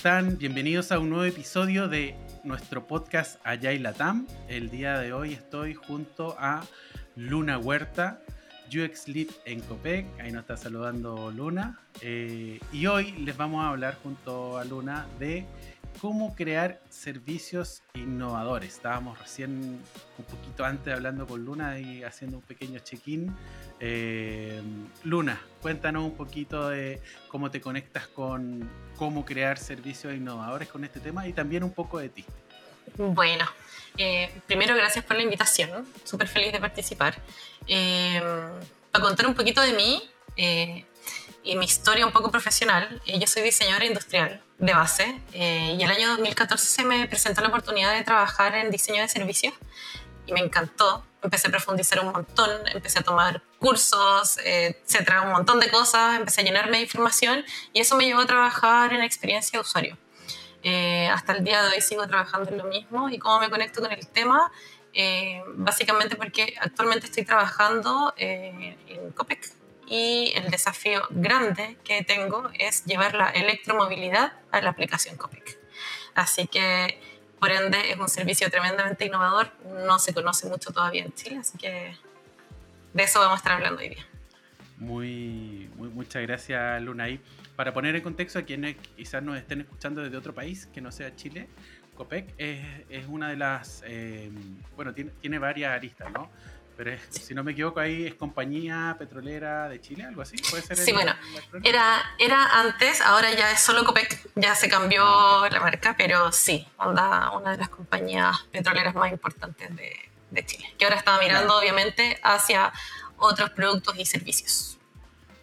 están? Bienvenidos a un nuevo episodio de nuestro podcast Allá y Latam. El día de hoy estoy junto a Luna Huerta, UX en Copec. Ahí nos está saludando Luna. Eh, y hoy les vamos a hablar junto a Luna de cómo crear servicios innovadores. Estábamos recién un poquito antes hablando con Luna y haciendo un pequeño check-in. Eh, Luna, cuéntanos un poquito de cómo te conectas con cómo crear servicios innovadores con este tema y también un poco de ti. Bueno, eh, primero gracias por la invitación, súper feliz de participar. Eh, para contar un poquito de mí, y mi historia un poco profesional, yo soy diseñadora industrial de base eh, y el año 2014 se me presentó la oportunidad de trabajar en diseño de servicios y me encantó. Empecé a profundizar un montón, empecé a tomar cursos, eh, etcétera, un montón de cosas, empecé a llenarme de información y eso me llevó a trabajar en experiencia de usuario. Eh, hasta el día de hoy sigo trabajando en lo mismo y cómo me conecto con el tema, básicamente porque actualmente estoy trabajando en COPEC, y el desafío grande que tengo es llevar la electromovilidad a la aplicación COPIC. Así que, por ende, es un servicio tremendamente innovador, no se conoce mucho todavía en Chile, así que de eso vamos a estar hablando hoy día. Muy, muy muchas gracias, Luna. Y para poner en contexto a quienes quizás nos estén escuchando desde otro país que no sea Chile, COPEC es, es una de las, eh, bueno, tiene, tiene varias aristas, ¿no? Pero si no me equivoco, ahí es compañía petrolera de Chile, algo así. ¿Puede ser sí, bueno, era, era antes, ahora ya es solo Copec, ya se cambió la marca, pero sí, onda, una de las compañías petroleras más importantes de, de Chile, que ahora está mirando obviamente hacia otros productos y servicios.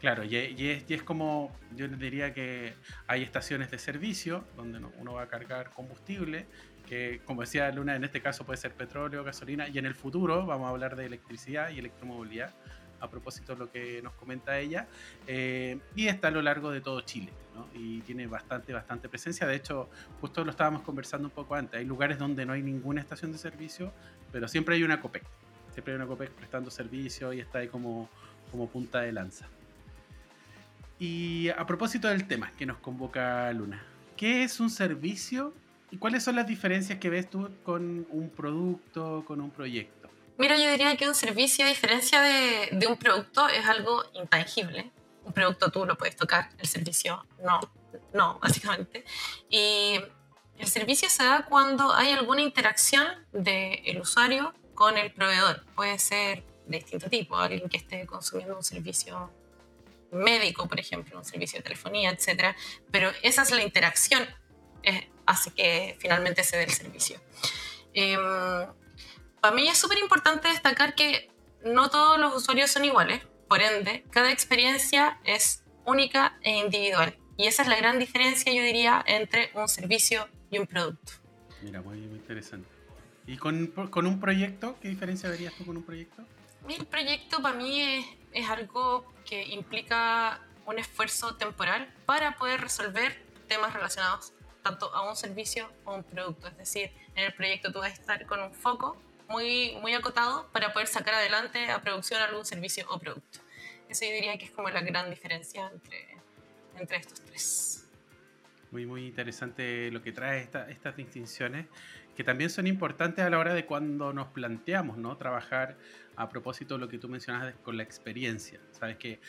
Claro, y, es, y, es, como, yo diría que hay estaciones de servicio donde uno va a cargar combustible que como decía Luna, en este caso puede ser petróleo, gasolina, y en el futuro vamos a hablar de electricidad y electromovilidad, a propósito de lo que nos comenta ella, eh, y está a lo largo de todo Chile, ¿no? y tiene bastante, bastante presencia, de hecho, justo lo estábamos conversando un poco antes, hay lugares donde no hay ninguna estación de servicio, pero siempre hay una COPEC, siempre hay una COPEC prestando servicio y está ahí como, como punta de lanza. Y a propósito del tema que nos convoca Luna, ¿qué es un servicio ¿Y cuáles son las diferencias que ves tú con un producto, con un proyecto? Mira, yo diría que un servicio, a diferencia de, de, un producto, es algo intangible. Un producto tú lo puedes tocar, el servicio no, no, básicamente. Y el servicio se da cuando hay alguna interacción del usuario con el proveedor. Puede ser de distinto tipo, alguien que esté consumiendo un servicio médico, por ejemplo, un servicio de telefonía, etc. Pero esa es la interacción. Hace que finalmente se dé el servicio. Em, para mí es súper importante destacar que no todos los usuarios son iguales, por ende, cada experiencia es única e individual. Y esa es la gran diferencia, yo diría, entre un servicio y un producto. Mira, muy, interesante. ¿Y con, con, un proyecto? ¿Qué diferencia verías tú con un proyecto? El proyecto para mí es, es algo que implica un esfuerzo temporal para poder resolver temas relacionados tanto a un servicio o un producto. Es decir, en el proyecto tú vas a estar con un foco muy, muy acotado para poder sacar adelante a producción algún servicio o producto. Eso yo diría que es como la gran diferencia entre, entre estos tres. Muy, muy interesante lo que trae esta, estas distinciones, que también son importantes a la hora de cuando nos planteamos, ¿no? Trabajar a propósito de lo que tú mencionas con la experiencia. Sabes que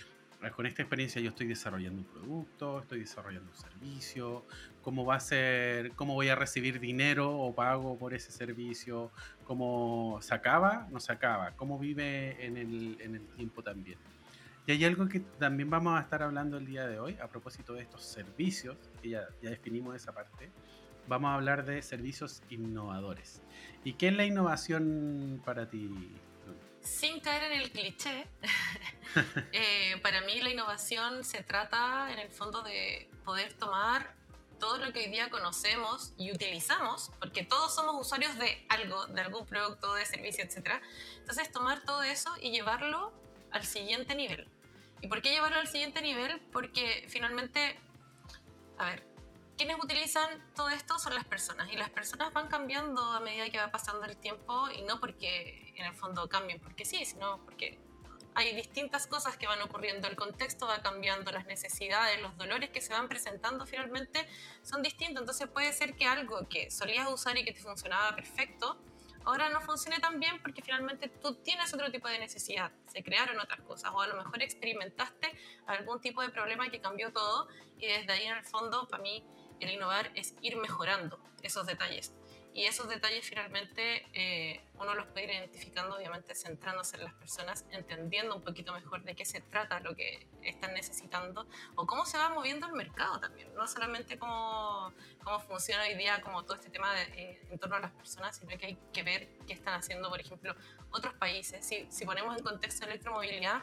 con esta experiencia yo estoy desarrollando un producto, estoy desarrollando un servicio, cómo va a ser, cómo voy a recibir dinero o pago por ese servicio, cómo se acaba, no se acaba, cómo vive en el, en el tiempo también. Y hay algo que también vamos a estar hablando el día de hoy a propósito de estos servicios, que ya, ya definimos esa parte. Vamos a hablar de servicios innovadores. ¿Y qué es la innovación para ti, sin caer en el cliché, eh, para mí la innovación se trata en el fondo de poder tomar todo lo que hoy día conocemos y utilizamos, porque todos somos usuarios de algo, de algún producto, de servicio, etc. Entonces, tomar todo eso y llevarlo al siguiente nivel. ¿Y por qué llevarlo al siguiente nivel? Porque finalmente, a ver, quienes utilizan todo esto son las personas y las personas van cambiando a medida que va pasando el tiempo y no porque en el fondo cambien porque sí, sino porque hay distintas cosas que van ocurriendo, el contexto va cambiando, las necesidades, los dolores que se van presentando finalmente son distintos. Entonces puede ser que algo que solías usar y que te funcionaba perfecto, ahora no funcione tan bien porque finalmente tú tienes otro tipo de necesidad, se crearon otras cosas o a lo mejor experimentaste algún tipo de problema que cambió todo y desde ahí en el fondo para mí el innovar es ir mejorando esos detalles. Y esos detalles finalmente eh, uno los puede ir identificando, obviamente centrándose en las personas, entendiendo un poquito mejor de qué se trata lo que están necesitando o cómo se va moviendo el mercado también. No solamente cómo, cómo funciona hoy día como todo este tema eh, en torno a las personas, sino que hay que ver qué están haciendo, por ejemplo, otros países. Si, si ponemos en contexto electromovilidad,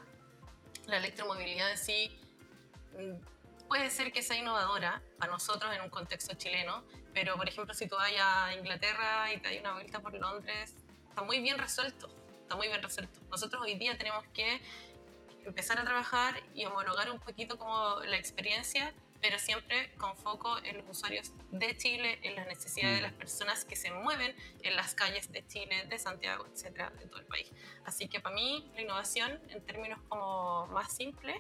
la electromovilidad en sí puede ser que sea innovadora para nosotros en un contexto chileno, pero por ejemplo si tú vas a Inglaterra y te das una vuelta por Londres, está muy bien resuelto, está muy bien resuelto. Nosotros hoy día tenemos que empezar a trabajar y homologar un poquito como la experiencia pero siempre con foco en los usuarios de Chile, en las necesidades de mm. las personas que se mueven en las calles de Chile, de Santiago, etcétera, de todo el país. Así que para mí la innovación, en términos como más simples,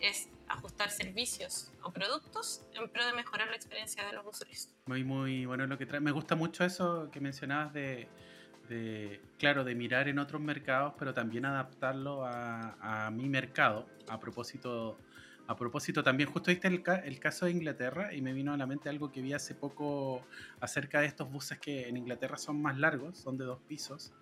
es ajustar servicios o productos en pro de mejorar la experiencia de los usuarios. Muy, muy bueno lo que trae. Me gusta mucho eso que mencionabas de, de, claro, de mirar en otros mercados, pero también adaptarlo a, a mi mercado, a propósito a propósito, también justo viste el, el, caso de Inglaterra y me vino a la mente algo que vi hace poco acerca de estos buses que en Inglaterra son más largos, son de dos pisos.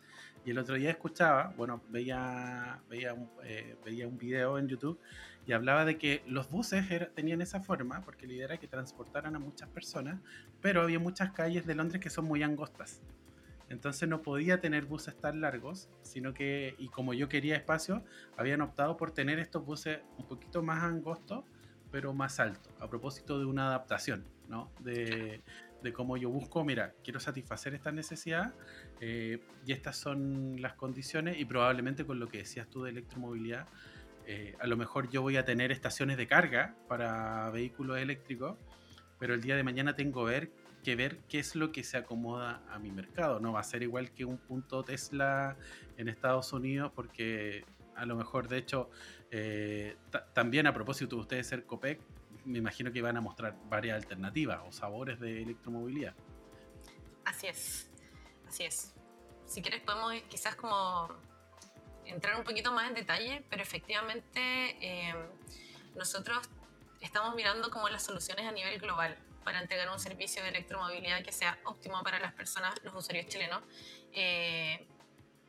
Y el otro día escuchaba, bueno, veía, veía, un, eh, veía un video en YouTube y hablaba de que los buses tenían esa forma, porque la idea era que transportaran a muchas personas, pero había muchas calles de Londres que son muy angostas. Entonces no podía tener buses tan largos, sino que, y como yo quería espacio, habían optado por tener estos buses un poquito más angostos, pero más altos, a propósito de una adaptación, ¿no? De, de cómo yo busco, mira, quiero satisfacer esta necesidad eh, y estas son las condiciones y probablemente con lo que decías tú de electromovilidad, eh, a lo mejor yo voy a tener estaciones de carga para vehículos eléctricos, pero el día de mañana tengo ver que ver qué es lo que se acomoda a mi mercado. No va a ser igual que un punto Tesla en Estados Unidos, porque a lo mejor, de hecho, eh, también a propósito de ustedes ser COPEC, me imagino que van a mostrar varias alternativas o sabores de electromovilidad. Así es, así es. Si quieres podemos quizás como entrar un poquito más en detalle, pero efectivamente eh, nosotros estamos mirando como las soluciones a nivel global para entregar un servicio de electromovilidad que sea óptimo para las personas, los usuarios chilenos. Eh,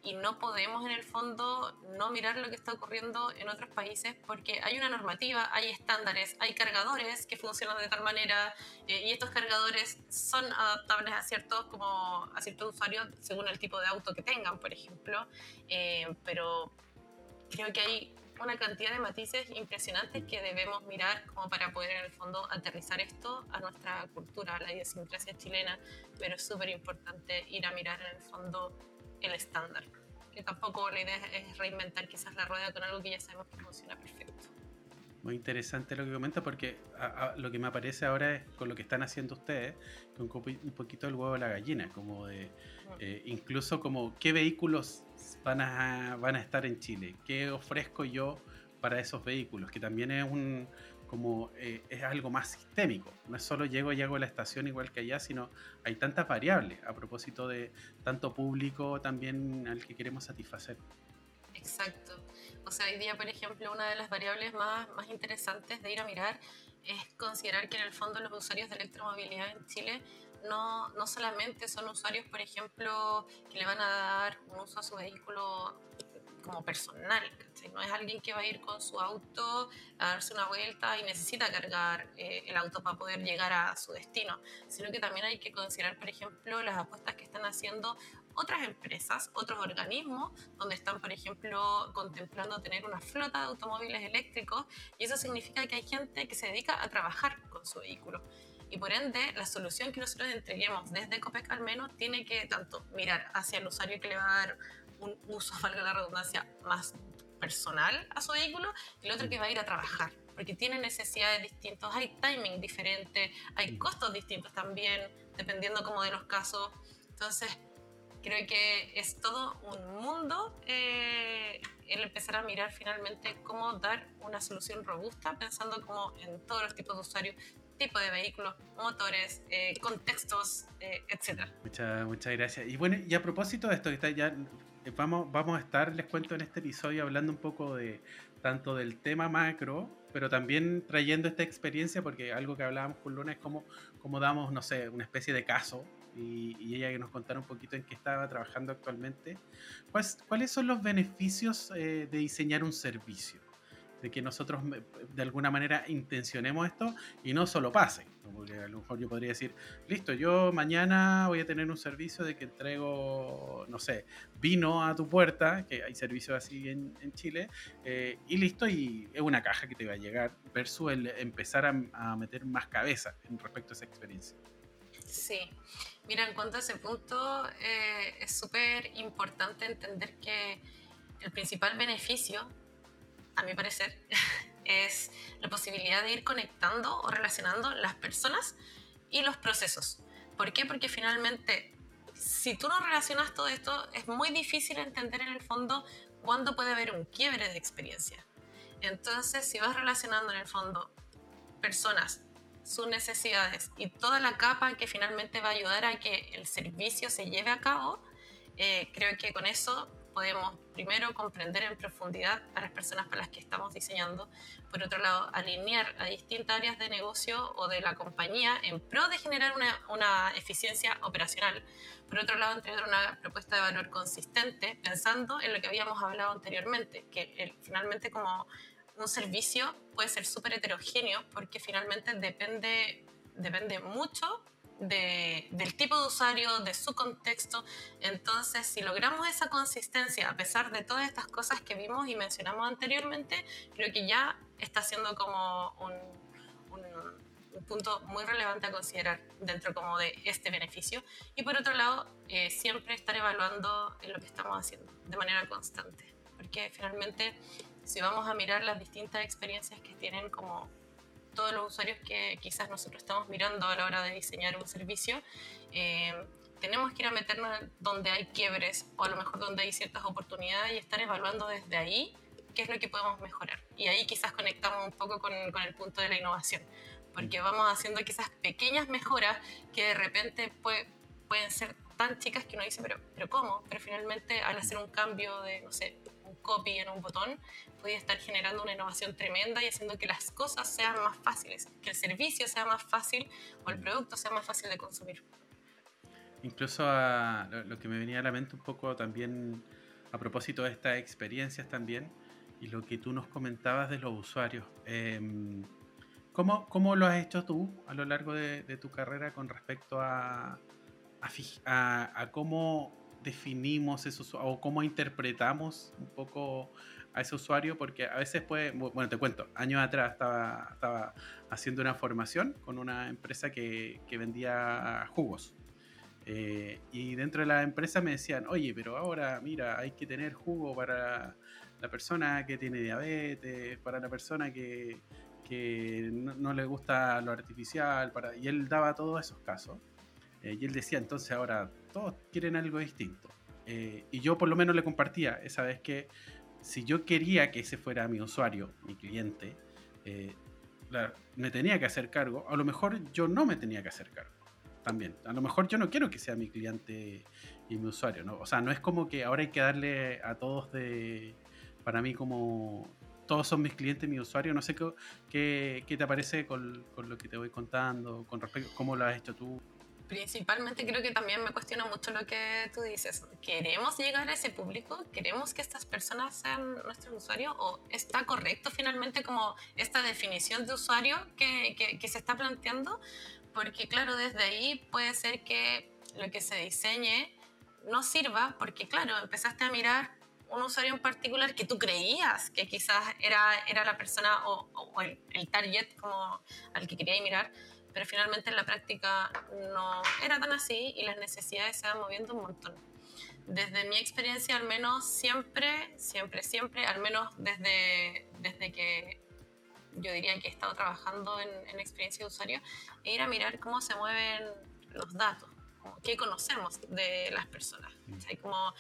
y no podemos en el fondo no mirar lo que está ocurriendo en otros países porque hay una normativa, hay estándares, hay cargadores que funcionan de tal manera eh, y estos cargadores son adaptables a ciertos, como a ciertos usuarios según el tipo de auto que tengan, por ejemplo. Eh, pero creo que hay una cantidad de matices impresionantes que debemos mirar como para poder en el fondo aterrizar esto a nuestra cultura, a la idiosincrasia chilena, pero es súper importante ir a mirar en el fondo el estándar, que tampoco la idea es reinventar quizás la rueda con algo que ya sabemos que funciona perfecto. Muy interesante lo que comenta porque lo que me aparece ahora es con lo que están haciendo ustedes, con un poquito el huevo de la gallina, como de eh, incluso como qué vehículos van a, van a estar en Chile, qué ofrezco yo para esos vehículos, que también es un como eh, es algo más sistémico. No es solo llego y hago la estación igual que allá, sino hay tantas variables a propósito de tanto público también al que queremos satisfacer. Exacto. O sea, hoy día, por ejemplo, una de las variables más, más interesantes de ir a mirar es considerar que en el fondo los usuarios de electromovilidad en Chile no, no solamente son usuarios, por ejemplo, que le van a dar un uso a su vehículo como personal, no es alguien que va a ir con su auto a darse una vuelta y necesita cargar eh, el auto para poder llegar a su destino, sino que también hay que considerar, por ejemplo, las apuestas que están haciendo otras empresas, otros organismos, donde están, por ejemplo, contemplando tener una flota de automóviles eléctricos, y eso significa que hay gente que se dedica a trabajar con su vehículo. Y por ende, la solución que nosotros entreguemos desde COPEC al menos tiene que tanto mirar hacia el usuario que le va a dar un uso, valga la redundancia, más personal a su vehículo y el otro que va a ir a trabajar, porque tiene necesidades distintas, hay timing diferente, hay costos distintos también, dependiendo como de los casos. Entonces, creo que es todo un mundo eh, el empezar a mirar finalmente cómo dar una solución robusta pensando como en todos los tipos de usuarios, tipo de vehículos, motores, eh, contextos, eh, etc. Muchas, muchas gracias. Y bueno, y a propósito de esto, ya vamos, vamos a estar, les cuento en este episodio, hablando un poco de tanto del tema macro, pero también trayendo esta experiencia, porque algo que hablábamos con Luna es cómo, cómo damos, no sé, una especie de caso, y, y, ella que nos contara un poquito en qué estaba trabajando actualmente. ¿Cuáles, cuáles son los beneficios eh, de diseñar un servicio? De que nosotros de alguna manera intencionemos esto y no solo pase. Porque a lo mejor yo podría decir, listo, yo mañana voy a tener un servicio de que entrego, no sé, vino a tu puerta, que hay servicios así en, en Chile, eh, y listo, y es una caja que te va a llegar, versus el empezar a, a meter más cabeza en respecto a esa experiencia. Sí, mira, en cuanto a ese punto, eh, es súper importante entender que el principal beneficio a mi parecer, es la posibilidad de ir conectando o relacionando las personas y los procesos. ¿Por qué? Porque finalmente, si tú no relacionas todo esto, es muy difícil entender en el fondo cuándo puede haber un quiebre de experiencia. Entonces, si vas relacionando en el fondo personas, sus necesidades y toda la capa que finalmente va a ayudar a que el servicio se lleve a cabo, eh, creo que con eso podemos primero comprender en profundidad a las personas para las que estamos diseñando, por otro lado alinear a distintas áreas de negocio o de la compañía en pro de generar una, una eficiencia operacional, por otro lado entregar una propuesta de valor consistente pensando en lo que habíamos hablado anteriormente, que el, finalmente como un servicio puede ser súper heterogéneo porque finalmente depende, depende mucho de, del tipo de usuario, de su contexto. Entonces, si logramos esa consistencia, a pesar de todas estas cosas que vimos y mencionamos anteriormente, creo que ya está siendo como un punto muy relevante a considerar dentro como de este beneficio. Y por otro lado, eh, siempre estar evaluando lo que estamos haciendo de manera constante. Porque finalmente, si vamos a mirar las distintas experiencias que tienen como todos los usuarios que quizás nosotros estamos mirando a la hora de diseñar un servicio, eh, tenemos que ir a meternos donde hay quiebres o a lo mejor donde hay ciertas oportunidades y estar evaluando desde ahí qué es lo que podemos mejorar. Y ahí quizás conectamos un poco con, con el punto de la innovación, porque vamos haciendo quizás pequeñas mejoras que de repente puede, pueden ser tan chicas que uno dice, pero, pero ¿cómo? Pero finalmente al hacer un cambio de, no sé, un copy en un botón, puede estar generando una innovación tremenda y haciendo que las cosas sean más fáciles, que el servicio sea más fácil o el producto sea más fácil de consumir. Incluso a, lo que me venía a la mente un poco también a propósito de estas experiencias también y lo que tú nos comentabas de los usuarios. Eh, ¿cómo, ¿Cómo lo has hecho tú a lo largo de, de tu carrera con respecto a, a, a, a cómo definimos eso o cómo interpretamos un poco a ese usuario, porque a veces puede, bueno, te cuento, años atrás estaba, estaba haciendo una formación con una empresa que, que vendía jugos. Eh, y dentro de la empresa me decían, oye, pero ahora, mira, hay que tener jugo para la persona que tiene diabetes, para la persona que, que no, no, le gusta lo artificial, para... y él daba todos esos casos. Eh, y él decía, entonces ahora todos quieren algo distinto. Eh, y yo por lo menos le compartía esa vez que si yo quería que ese fuera mi usuario, mi cliente, eh, me tenía que hacer cargo, a lo mejor yo no me tenía que hacer cargo. También, a lo mejor yo no quiero que sea mi cliente y mi usuario. O sea, no es como que ahora hay que darle a todos de, para mí como todos son mis clientes, mi usuario, no sé qué, qué, qué te parece con, con, lo que te voy contando, con respecto a cómo lo has hecho tú principalmente creo que también me cuestiona mucho lo que tú dices. ¿Queremos llegar a ese público? ¿Queremos que estas personas sean nuestros usuarios? ¿O está correcto finalmente como esta definición de usuario que, se está planteando? Porque claro, desde ahí puede ser que lo que se diseñe no sirva porque claro, empezaste a mirar un usuario en particular que tú creías que quizás era, era la persona o, el, el target como al que querías mirar pero finalmente en la práctica no era tan así y las necesidades se van moviendo un montón. Desde mi experiencia, al menos siempre, siempre, siempre, al menos desde, desde que yo diría que he estado trabajando en, en experiencia de usuario, ir a mirar cómo se mueven los datos, qué conocemos de las personas. O sea, como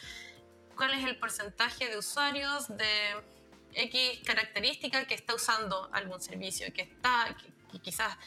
cuál es el porcentaje de usuarios de X característica que está usando algún servicio, que está, que, quizás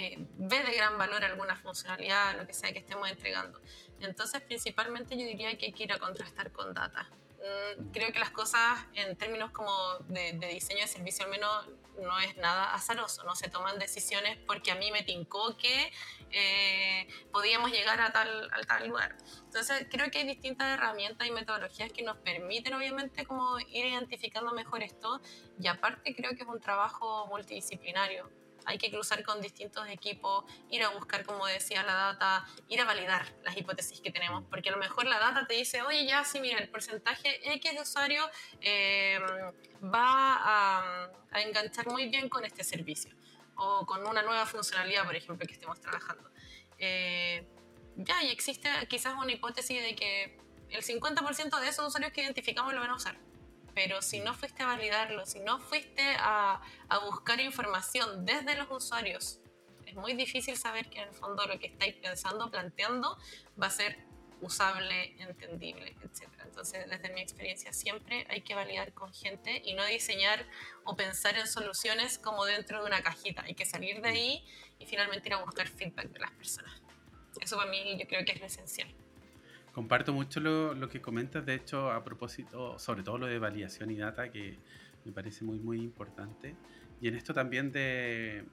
eh, ve de gran valor alguna funcionalidad, lo que sea que estemos entregando. Entonces, principalmente yo diría que hay que ir a contrastar con data. Mm, creo que las cosas en términos como de, diseño de servicio al menos no es nada azaroso, no se toman decisiones porque a mí me tincó que eh, podíamos llegar a tal, a tal lugar. Entonces creo que hay distintas herramientas y metodologías que nos permiten obviamente como ir identificando mejor esto y aparte creo que es un trabajo multidisciplinario hay que cruzar con distintos equipos, ir a buscar, como decía, la data, ir a validar las hipótesis que tenemos, porque a lo mejor la data te dice, oye, ya, sí, mira, el porcentaje X de usuario em, va a, enganchar muy bien con este servicio o con una nueva funcionalidad, por ejemplo, que estemos trabajando. Eh, ya, y existe quizás una hipótesis de que el 50% de esos usuarios que identificamos lo van a usar pero si no fuiste a validarlo, si no fuiste a, buscar información desde los usuarios, es muy difícil saber que en el fondo lo que estáis pensando, planteando, va a ser usable, entendible, etc. Entonces, desde mi experiencia, siempre hay que validar con gente y no diseñar o pensar en soluciones como dentro de una cajita. Hay que salir de ahí y finalmente ir a buscar feedback de las personas. Eso para mí yo creo que es lo esencial. Comparto mucho lo, lo, que comentas, de hecho, a propósito, sobre todo lo de validación y data, que me parece muy, muy importante. Y en esto también de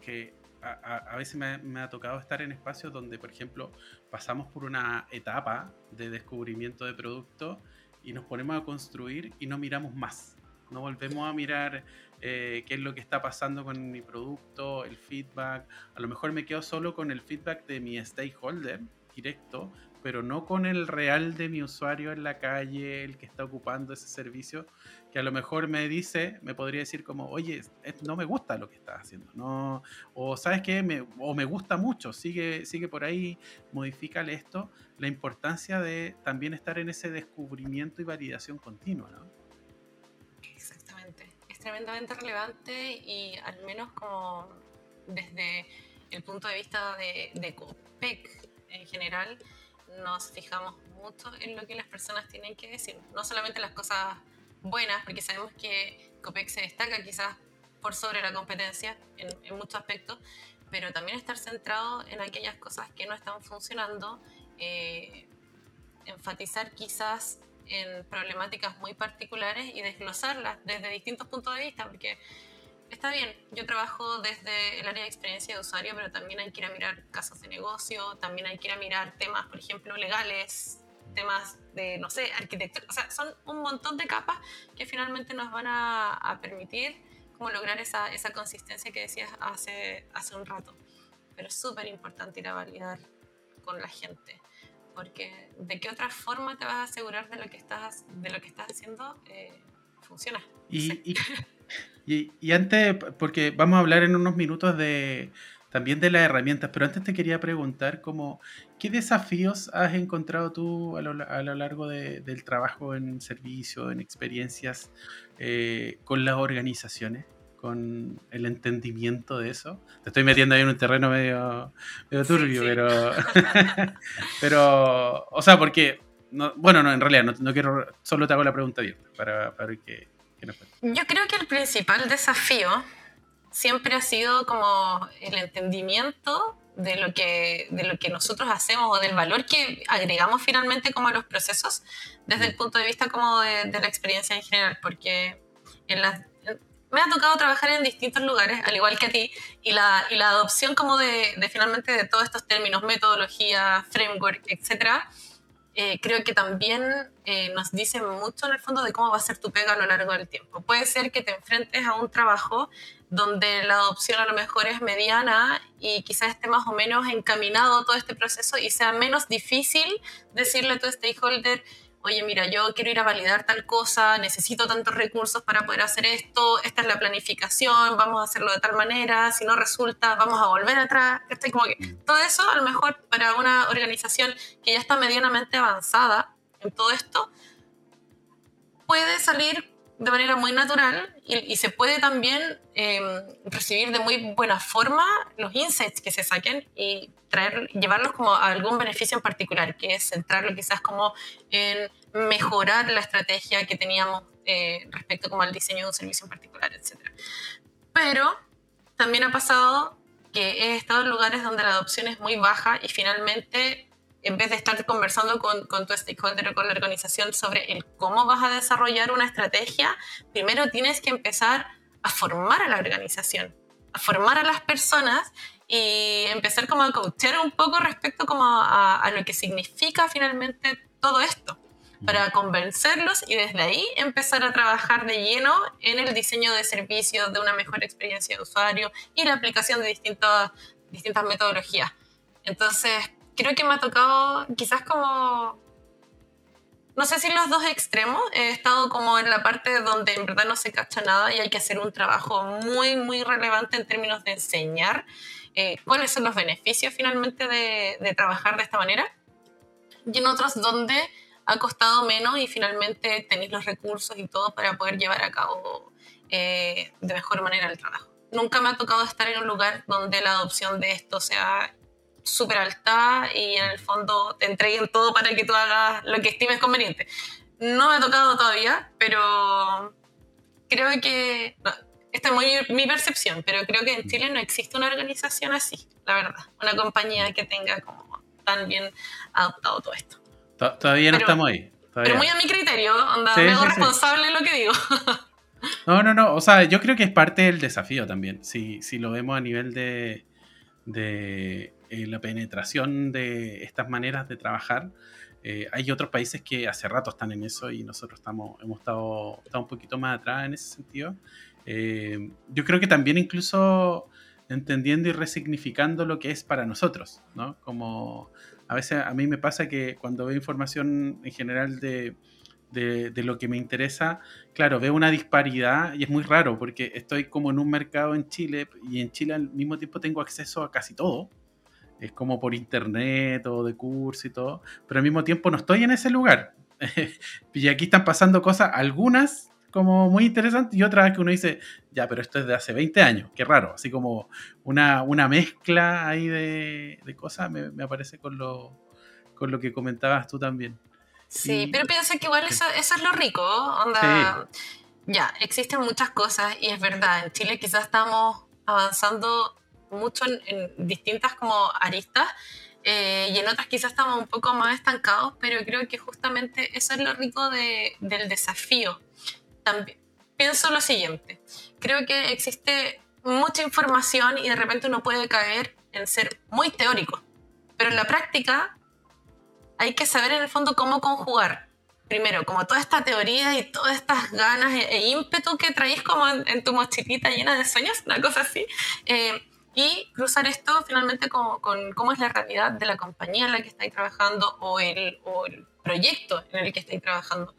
que a, a, veces me, me, ha tocado estar en espacios donde, por ejemplo, pasamos por una etapa de descubrimiento de producto y nos ponemos a construir y no miramos más. No volvemos a mirar eh, qué es lo que está pasando con mi producto, el feedback. A lo mejor me quedo solo con el feedback de mi stakeholder directo, pero no con el real de mi usuario en la calle, el que está ocupando ese servicio, que a lo mejor me dice, me podría decir como, oye, no me gusta lo que estás haciendo, no, o sabes qué, me, o me gusta mucho, sigue, sigue por ahí, modifícale esto, la importancia de también estar en ese descubrimiento y validación continua, ¿no? Exactamente, es tremendamente relevante y al menos como desde el punto de vista de, de COPEC en general, nos fijamos mucho en lo que las personas tienen que decir, no solamente las cosas buenas, porque sabemos que COPEC se destaca quizás por sobre la competencia en, muchos aspectos, pero también estar centrado en aquellas cosas que no están funcionando, eh, enfatizar quizás en problemáticas muy particulares y desglosarlas desde distintos puntos de vista, porque está bien, yo trabajo desde el área de experiencia de usuario, pero también hay que ir a mirar casos de negocio, también hay que ir a mirar temas, por ejemplo, legales, temas de, no sé, arquitectura, o sea, son un montón de capas que finalmente nos van a, permitir como lograr esa, esa, consistencia que decías hace, hace un rato. Pero es súper importante ir a validar con la gente, porque de qué otra forma te vas a asegurar de lo que estás, de lo que estás haciendo eh, funciona. Y, y, antes, porque vamos a hablar en unos minutos de también de las herramientas, pero antes te quería preguntar como, ¿qué desafíos has encontrado tú a lo, largo del trabajo en servicio, en experiencias eh, con las organizaciones? con el entendimiento de eso. Te estoy metiendo ahí en un terreno medio, medio turbio, pero. pero. O sea, porque. bueno, no, en realidad, no, quiero. Solo te hago la pregunta abierta para, para que yo creo que el principal desafío siempre ha sido como el entendimiento de lo que, de lo que nosotros hacemos o del valor que agregamos finalmente como a los procesos desde el punto de vista como de, la experiencia en general, porque en las, me ha tocado trabajar en distintos lugares, al igual que a ti, y la, y la adopción como de, de, finalmente de todos estos términos, metodología, framework, etcétera, eh, creo que también eh, nos dice mucho en el fondo de cómo va a ser tu pega a lo largo del tiempo. Puede ser que te enfrentes a un trabajo donde la adopción a lo mejor es mediana y quizás esté más o menos encaminado todo este proceso y sea menos difícil decirle a tu stakeholder, oye, mira, yo quiero ir a validar tal cosa, necesito tantos recursos para poder hacer esto, esta es la planificación, vamos a hacerlo de tal manera, si no resulta, vamos a volver atrás. Estoy como que mm. todo eso, a lo mejor para una organización que ya está medianamente avanzada en todo esto, puede salir de manera muy natural y, se puede también em, recibir de muy buena forma los insights que se saquen y traer, llevarlos como a algún beneficio en particular, que es centrarlo quizás como en mejorar la estrategia que teníamos eh, respecto como al diseño de un servicio en particular, etc. Pero también ha pasado que he estado en lugares donde la adopción es muy baja y finalmente en vez de estar conversando con, con tu stakeholder o con la organización sobre el cómo vas a desarrollar una estrategia, primero tienes que empezar a formar a la organización, a formar a las personas y empezar como a coachear un poco respecto como a, a lo que significa finalmente todo esto para convencerlos y desde ahí empezar a trabajar de lleno en el diseño de servicios, de una mejor experiencia de usuario y la aplicación de distintas, distintas metodologías. Entonces, creo que me ha tocado quizás como, no sé si los dos extremos, he estado como en la parte donde en verdad no se cacha nada y hay que hacer un trabajo muy, muy relevante en términos de enseñar eh, cuáles son los beneficios finalmente de, de trabajar de esta manera. Y en otros donde ha costado menos y finalmente tenéis los recursos y todo para poder llevar a cabo eh, de mejor manera el trabajo. Nunca me ha tocado estar en un lugar donde la adopción de esto sea súper alta y en el fondo te entreguen todo para que tú hagas lo que estimes conveniente. No me ha tocado todavía, pero creo que... esta es muy, mi percepción, pero creo que en Chile no existe una organización así, la verdad. Una compañía que tenga como tan bien adoptado todo esto. Todavía no estamos ahí. Pero muy a mi criterio, onda, me hago responsable de lo que digo. No, no, no. O sea, yo creo que es parte del desafío también. Si, si lo vemos a nivel de, de eh, la penetración de estas maneras de trabajar. Eh, hay otros países que hace rato están en eso y nosotros estamos, hemos estado, un poquito más atrás en ese sentido. Eh, yo creo que también incluso entendiendo y resignificando lo que es para nosotros, ¿no? Como a veces a mí me pasa que cuando veo información en general de, de, de, lo que me interesa, claro, veo una disparidad y es muy raro porque estoy como en un mercado en Chile y en Chile al mismo tiempo tengo acceso a casi todo, es como por internet o de curso y todo, pero al mismo tiempo no estoy en ese lugar. y aquí están pasando cosas, algunas como muy interesantes y otras que uno dice, ya, pero esto es de hace 20 años, qué raro, así como una, una mezcla ahí de, de cosas me, me, aparece con lo, con lo que comentabas tú también. Sí, pero pienso que igual eso, eso es lo rico, onda... Ya, existen muchas cosas y es verdad, en Chile quizás estamos avanzando mucho en, distintas como aristas eh, y en otras quizás estamos un poco más estancados, pero creo que justamente eso es lo rico de, del desafío. También, pienso lo siguiente, creo que existe mucha información y de repente uno puede caer en ser muy teórico, pero en la práctica hay que saber en el fondo cómo conjugar. Primero, como toda esta teoría y todas estas ganas e, e ímpetu que traéis como en, tu mochilita llena de sueños, una cosa así, eh, y cruzar esto finalmente con, cómo es la realidad de la compañía en la que estáis trabajando o el, o el proyecto en el que estáis trabajando.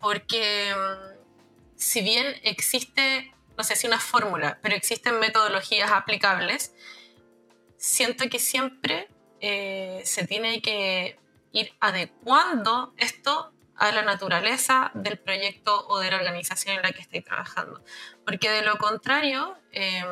Porque mm, si bien existe, no sé si una fórmula, pero existen metodologías aplicables, siento que siempre eh, se tiene que ir adecuando esto a la naturaleza del proyecto o de la organización en la que estáis trabajando. Porque de lo contrario, eh,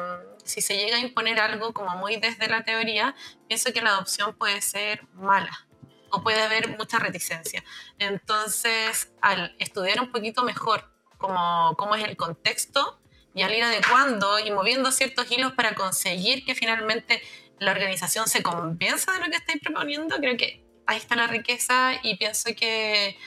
si se llega a imponer algo como muy desde la teoría, pienso que la adopción puede ser mala o puede haber mucha reticencia. Entonces, al estudiar un poquito mejor cómo, cómo es el contexto y al ir adecuando y moviendo ciertos hilos para conseguir que finalmente la organización se convenza de lo que estáis proponiendo, creo que ahí está la riqueza y pienso que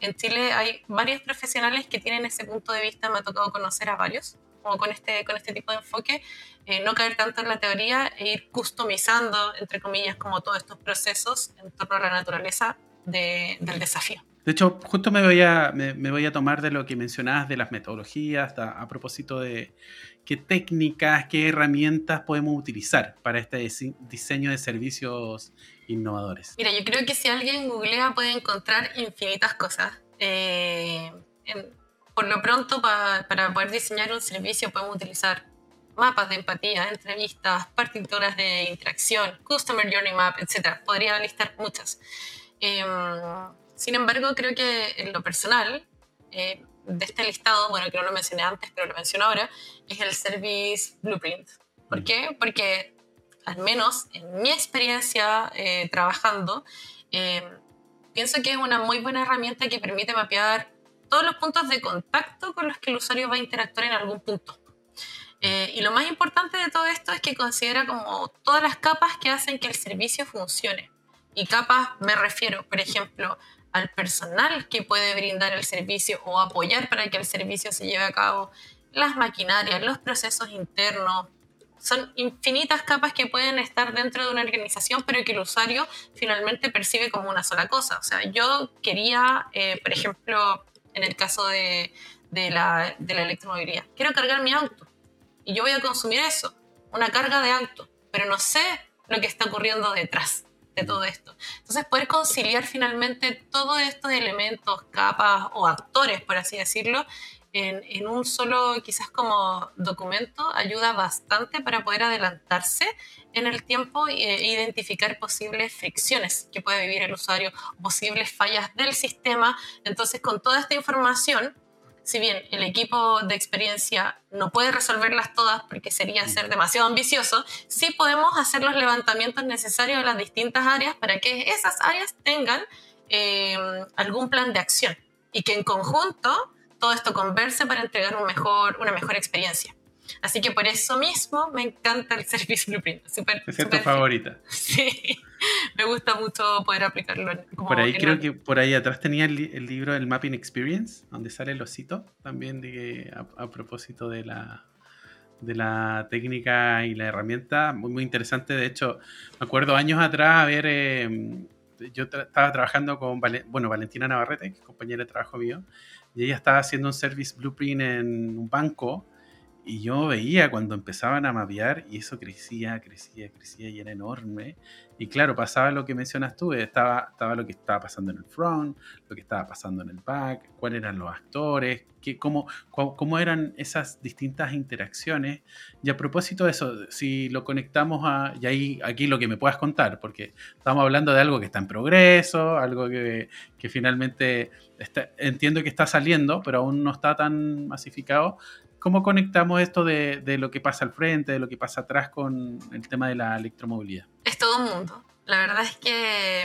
en Chile hay varios profesionales que tienen ese punto de vista, me ha tocado conocer a varios, como con este, con este tipo de enfoque, eh, no caer tanto en la teoría e ir customizando, entre comillas, como todos estos procesos en torno a la naturaleza de, del desafío. De hecho, justo me voy, a, me, voy a tomar de lo que mencionabas de las metodologías, a, a, propósito de qué técnicas, qué herramientas podemos utilizar para este diseño de servicios innovadores. Mira, yo creo que si alguien googlea puede encontrar infinitas cosas. Eh, por lo pronto, pa, para poder diseñar un servicio podemos utilizar mapas de empatía, entrevistas, partituras de interacción, Customer Journey Map, etc. Podría listar muchas. Eh, sin embargo, creo que en lo personal, eh, de este listado, bueno, que no lo mencioné antes, pero lo menciono ahora, es el Service Blueprint. ¿Por qué? Porque al menos en mi experiencia eh, trabajando, eh, pienso que es una muy buena herramienta que permite mapear todos los puntos de contacto con los que el usuario va a interactuar en algún punto. Eh, y lo más importante de todo esto es que considera como todas las capas que hacen que el servicio funcione. Y capas me refiero, por ejemplo, al personal que puede brindar el servicio o apoyar para que el servicio se lleve a cabo, las maquinarias, los procesos internos, son infinitas capas que pueden estar dentro de una organización, pero que el usuario finalmente percibe como una sola cosa. O sea, yo quería, eh, por ejemplo, en el caso de, de, la, de la electromovilidad, quiero cargar mi auto y yo voy a consumir eso, una carga de auto, pero no sé lo que está ocurriendo detrás todo esto. Entonces, poder conciliar finalmente todos estos elementos, capas o actores, por así decirlo, en, un solo quizás como documento ayuda bastante para poder adelantarse en el tiempo e identificar posibles fricciones que puede vivir el usuario, posibles fallas del sistema. Entonces, con toda esta información, si bien el equipo de experiencia no puede resolverlas todas porque sería ser demasiado ambicioso, sí podemos hacer los levantamientos necesarios de las distintas áreas para que esas áreas tengan eh, algún plan de acción y que en conjunto todo esto converse para entregar un mejor, una mejor experiencia. Así que por eso mismo me encanta el Service Blueprint. Super, es tu favorita. Sí, me gusta mucho poder aplicarlo. por ahí creo que por ahí atrás tenía el, libro del Mapping Experience, donde sale el osito, también de, a, propósito de la, de la técnica y la herramienta. Muy, muy interesante. De hecho, me acuerdo años atrás a ver... Eh, yo estaba trabajando con bueno, Valentina Navarrete, que es compañera de trabajo mío, y ella estaba haciendo un service blueprint en un banco y yo veía cuando empezaban a mapear y eso crecía, crecía, crecía y era enorme. Y claro, pasaba lo que mencionas tú, estaba, estaba lo que estaba pasando en el front, lo que estaba pasando en el back, cuáles eran los actores, qué, cómo, cómo eran esas distintas interacciones. Y a propósito de eso, si lo conectamos a, y ahí aquí lo que me puedas contar, porque estamos hablando de algo que está en progreso, algo que, que finalmente entiendo que está saliendo, pero aún no está tan masificado. ¿Cómo conectamos esto de, de, lo que pasa al frente, de lo que pasa atrás con el tema de la electromovilidad? Es todo un mundo. La verdad es que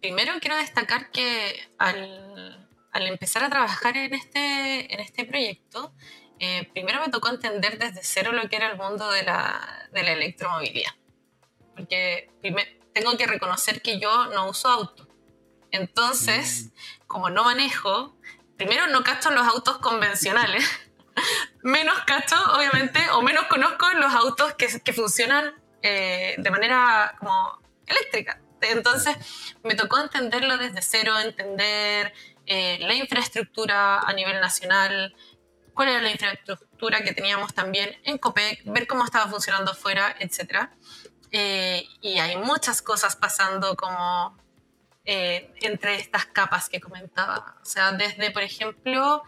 primero quiero destacar que al, al empezar a trabajar en este, en este proyecto, eh, primero me tocó entender desde cero lo que era el mundo de la, de la electromovilidad. Porque tengo que reconocer que yo no uso auto. Entonces, mm. como no manejo, primero no cacho los autos convencionales menos cacho, obviamente, o menos conozco los autos que, que funcionan eh, de manera como eléctrica. Entonces me tocó entenderlo desde cero, entender eh, la infraestructura a nivel nacional, cuál era la infraestructura que teníamos también en COPEC, ver cómo estaba funcionando afuera, etc. Eh, y hay muchas cosas pasando como entre estas capas que comentaba. O sea, desde, por ejemplo,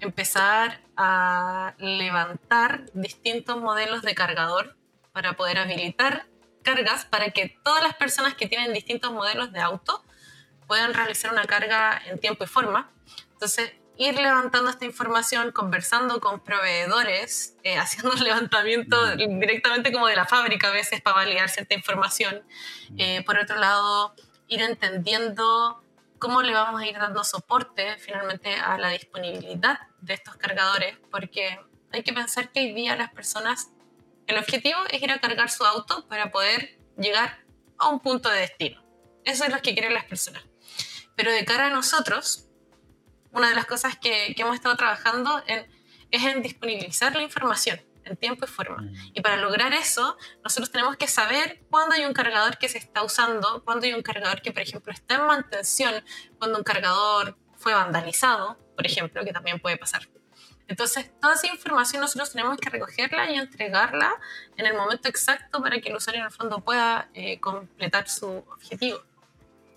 empezar a levantar distintos modelos de cargador para poder habilitar cargas para que todas las personas que tienen distintos modelos de auto puedan realizar una carga en tiempo y forma. Entonces, ir levantando esta información, conversando con proveedores, eh, haciendo un levantamiento directamente como de la fábrica a veces para validar cierta información. Eh, por otro lado, ir entendiendo cómo le vamos a ir dando soporte finalmente a la disponibilidad de estos cargadores, porque hay que pensar que hoy día las personas, el objetivo es ir a cargar su auto para poder llegar a un punto de destino. Eso es lo que quieren las personas. Pero de cara a nosotros, una de las cosas que, que hemos estado trabajando en, es en disponibilizar la información en tiempo y forma. Mm. Y para lograr eso, nosotros tenemos que saber cuándo hay un cargador que se está usando, cuándo hay un cargador que, por ejemplo, está en mantención, cuando un cargador fue vandalizado, por ejemplo, que también puede pasar. Entonces, toda esa información nosotros tenemos que recogerla y entregarla en el momento exacto para que el usuario en el fondo pueda eh, completar su objetivo.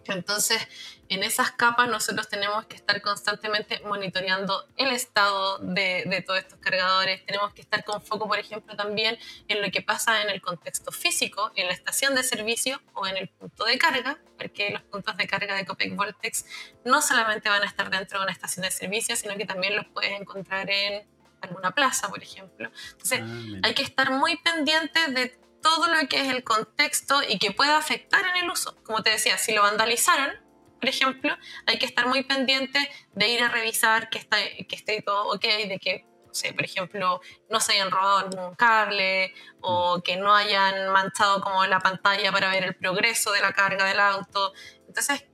Entonces, en esas capas nosotros tenemos que estar constantemente monitoreando el estado de, de, todos estos cargadores. Tenemos que estar con foco, por ejemplo, también en lo que pasa en el contexto físico, en la estación de servicio o en el punto de carga, porque los puntos de carga de Copec Voltex no solamente van a estar dentro de una estación de servicio, sino que también los puedes encontrar en alguna plaza, por ejemplo. Entonces, ah, hay que estar muy pendientes de todo lo que es el contexto y que pueda afectar en el uso. Como te decía, si lo vandalizaron, por ejemplo, hay que estar muy pendiente de ir a revisar que, está, que esté todo ok, de que, no por ejemplo, no se hayan robado algún cable o que no hayan manchado como la pantalla para ver el progreso de la carga del auto. Entonces,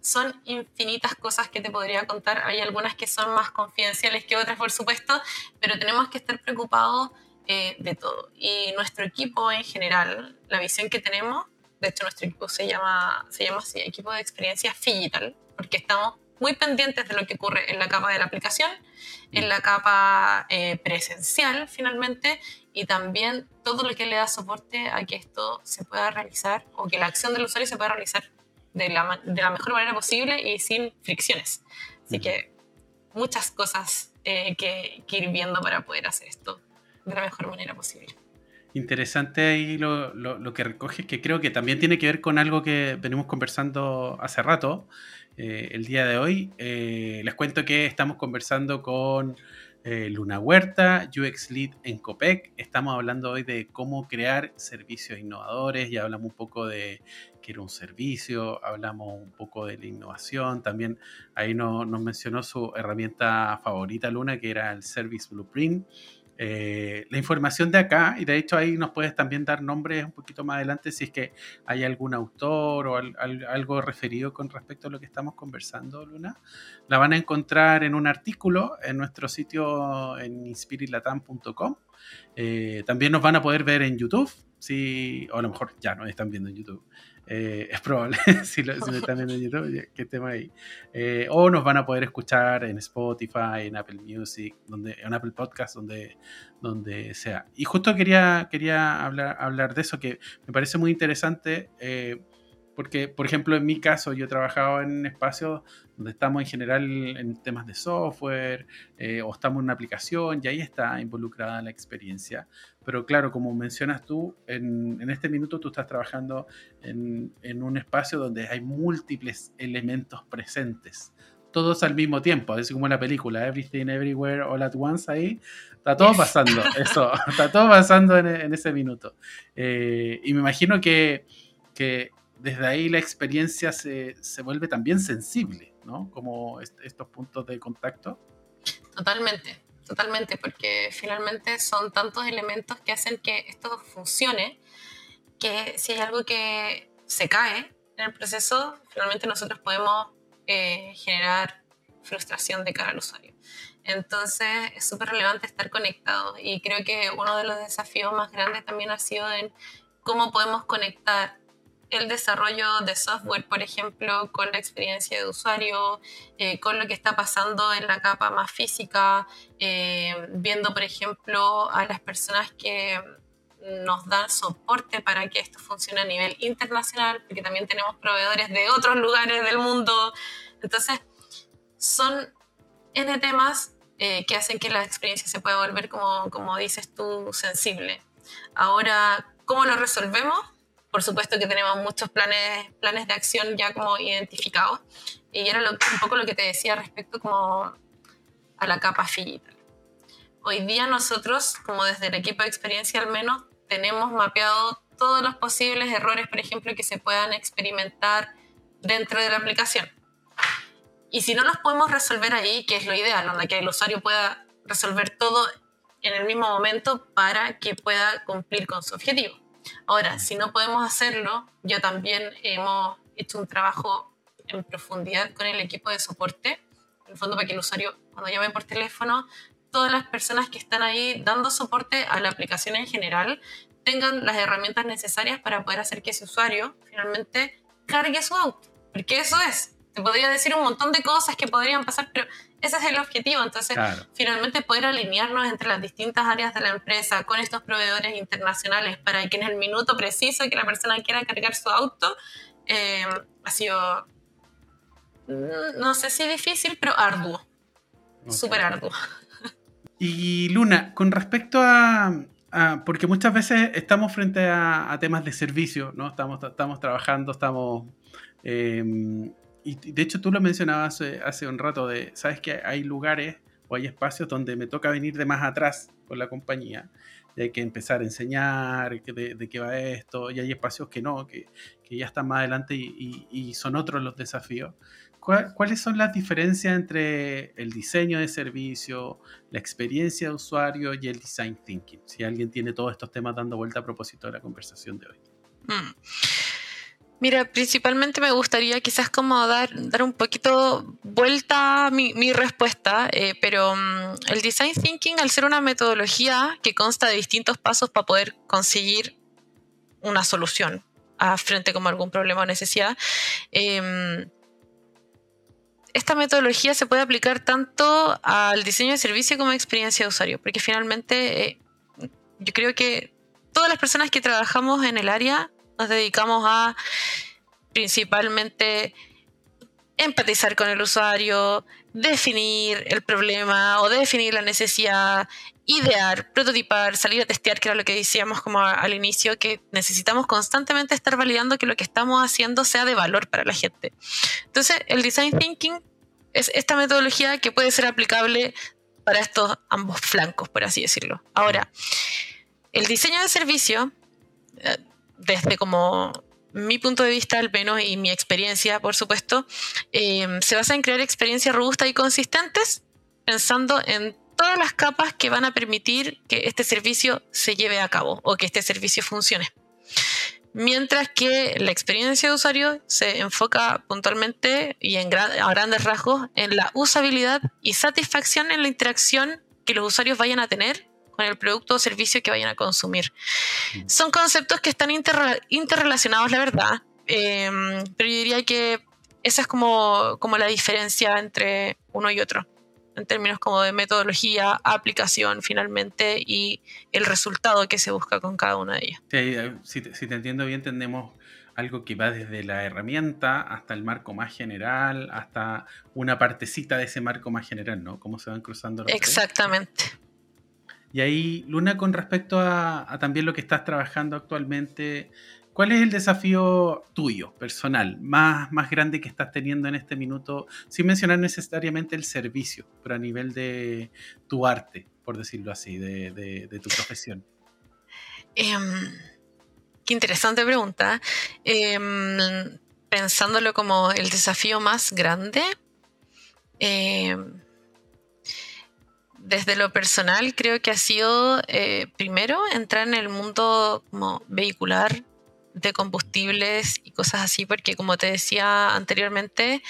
son infinitas cosas que te podría contar. Hay algunas que son más confidenciales que otras, por supuesto, pero tenemos que estar preocupados eh, de todo. Y nuestro equipo en general, la visión que tenemos, de hecho nuestro equipo se llama, se llama así, equipo de experiencia digital, porque estamos muy pendientes de lo que ocurre en la capa de la aplicación, en la capa eh, presencial finalmente, y también todo lo que le da soporte a que esto se pueda realizar o que la acción del usuario se pueda realizar de la, de la mejor manera posible y sin fricciones. Así que muchas cosas eh, que, que ir viendo para poder hacer esto de la mejor manera posible. Interesante ahí lo, lo, que recoges, que creo que también tiene que ver con algo que venimos conversando hace rato, eh, el día de hoy. Eh, les cuento que estamos conversando con eh, Luna Huerta, UX Lead en Copec. Estamos hablando hoy de cómo crear servicios innovadores y hablamos un poco de qué era un servicio, hablamos un poco de la innovación. También ahí nos mencionó su herramienta favorita, Luna, que era el Service Blueprint. Eh, la información de acá, y de hecho ahí nos puedes también dar nombres un poquito más adelante si es que hay algún autor o algo referido con respecto a lo que estamos conversando, Luna, la van a encontrar en un artículo en nuestro sitio en inspirilatam.com. Eh, también nos van a poder ver en YouTube, si, o a lo mejor ya nos están viendo en YouTube. Eh, es probable, si, lo, están viendo en YouTube, que estemos ahí. Eh, o nos van a poder escuchar en Spotify, en Apple Music, donde, en Apple Podcast, donde, donde sea. Y justo quería, quería hablar, hablar de eso, que me parece muy interesante. Eh, porque, por ejemplo, en mi caso, yo he trabajado en espacios donde estamos en general en temas de software eh, o estamos en una aplicación y ahí está involucrada la experiencia. Pero claro, como mencionas tú, en, en este minuto tú estás trabajando en, en, un espacio donde hay múltiples elementos presentes, todos al mismo tiempo, así como la película, Everything Everywhere All at Once ahí, está todo pasando, eso, está todo pasando en, en ese minuto. Eh, y me imagino que, que desde ahí la experiencia se, se vuelve también sensible, ¿no? Como estos puntos de contacto. Totalmente, totalmente, porque finalmente son tantos elementos que hacen que esto funcione, que si hay algo que se cae en el proceso, finalmente nosotros podemos eh, generar frustración de cara al usuario. Entonces es súper relevante estar conectados y creo que uno de los desafíos más grandes también ha sido en cómo podemos conectar el desarrollo de software, por ejemplo, con la experiencia de usuario, eh, con lo que está pasando en la capa más física, eh, viendo, por ejemplo, a las personas que nos dan soporte para que esto funcione a nivel internacional, porque también tenemos proveedores de otros lugares del mundo. Entonces, son N temas eh, que hacen que la experiencia se pueda volver, como, como dices tú, sensible. Ahora, ¿cómo lo resolvemos? Por supuesto que tenemos muchos planes, planes de acción ya como identificados. Y era un poco lo que te decía respecto como a la capa digital. Hoy día nosotros, como desde el equipo de experiencia al menos, tenemos mapeado todos los posibles errores, por ejemplo, que se puedan experimentar dentro de la aplicación. Y si no los podemos resolver ahí, que es lo ideal, donde que el usuario pueda resolver todo en el mismo momento para que pueda cumplir con su objetivo. Ahora, si no podemos hacerlo, yo también hemos hecho un trabajo en profundidad con el equipo de soporte, en el fondo para que el usuario, cuando llame por teléfono, todas las personas que están ahí dando soporte a la aplicación en general tengan las herramientas necesarias para poder hacer que ese usuario finalmente cargue su auto. Porque eso es. Te podría decir un montón de cosas que podrían pasar, pero ese es el objetivo. Entonces, finalmente poder alinearnos entre las distintas áreas de la empresa con estos proveedores internacionales para que en el minuto preciso que la persona quiera cargar su auto, eh, ha sido, no sé si difícil, pero arduo. Súper arduo. Y Luna, con respecto a, porque muchas veces estamos frente a, temas de servicio, ¿no? Estamos, estamos trabajando, estamos... Em, y de hecho tú lo mencionabas hace, un rato, de, sabes que hay lugares o hay espacios donde me toca venir de más atrás con la compañía y hay que empezar a enseñar de, qué va esto, y hay espacios que no, que, que ya están más adelante y, y, son otros los desafíos. ¿Cuáles son las diferencias entre el diseño de servicio, la experiencia de usuario y el design thinking? Si alguien tiene todos estos temas dando vuelta a propósito de la conversación de hoy. Mm. Mira, principalmente me gustaría quizás como dar, dar un poquito vuelta a mi, respuesta, eh, pero mm, el design thinking al ser una metodología que consta de distintos pasos para poder conseguir una solución frente como algún problema o necesidad, em, esta metodología se puede aplicar tanto al diseño de servicio como a experiencia de usuario, porque finalmente eh, yo creo que todas las personas que trabajamos en el área nos dedicamos a principalmente empatizar con el usuario, definir el problema o definir la necesidad, idear, prototipar, salir a testear, que era lo que decíamos como al inicio, que necesitamos constantemente estar validando que lo que estamos haciendo sea de valor para la gente. Entonces, el design thinking es esta metodología que puede ser aplicable para estos ambos flancos, por así decirlo. Ahora, el diseño de servicio, eh, desde como mi punto de vista al menos y mi experiencia, por supuesto, eh, se basa en crear experiencias robustas y consistentes, pensando en todas las capas que van a permitir que este servicio se lleve a cabo o que este servicio funcione. Mientras que la experiencia de usuario se enfoca puntualmente y en a grandes rasgos en la usabilidad y satisfacción en la interacción que los usuarios vayan a tener con el producto o servicio que vayan a consumir. Mm. Son conceptos que están interrelacionados, la verdad, em, pero yo diría que esa es como, como la diferencia entre uno y otro en términos como de metodología, aplicación finalmente y el resultado que se busca con cada una de ellas. Eh, si, te, entiendo bien, tenemos algo que va desde la herramienta hasta el marco más general, hasta una partecita de ese marco más general, ¿no? Cómo se van cruzando los Exactamente. Y ahí, Luna, con respecto a, también lo que estás trabajando actualmente, ¿cuál es el desafío tuyo, personal, más, más grande que estás teniendo en este minuto, sin mencionar necesariamente el servicio, pero a nivel de tu arte, por decirlo así, de, tu profesión? Em, qué interesante pregunta. Em, pensándolo como el desafío más grande. Eh, desde lo personal creo que ha sido eh, primero entrar en el mundo como vehicular de combustibles y cosas así, porque como te decía anteriormente,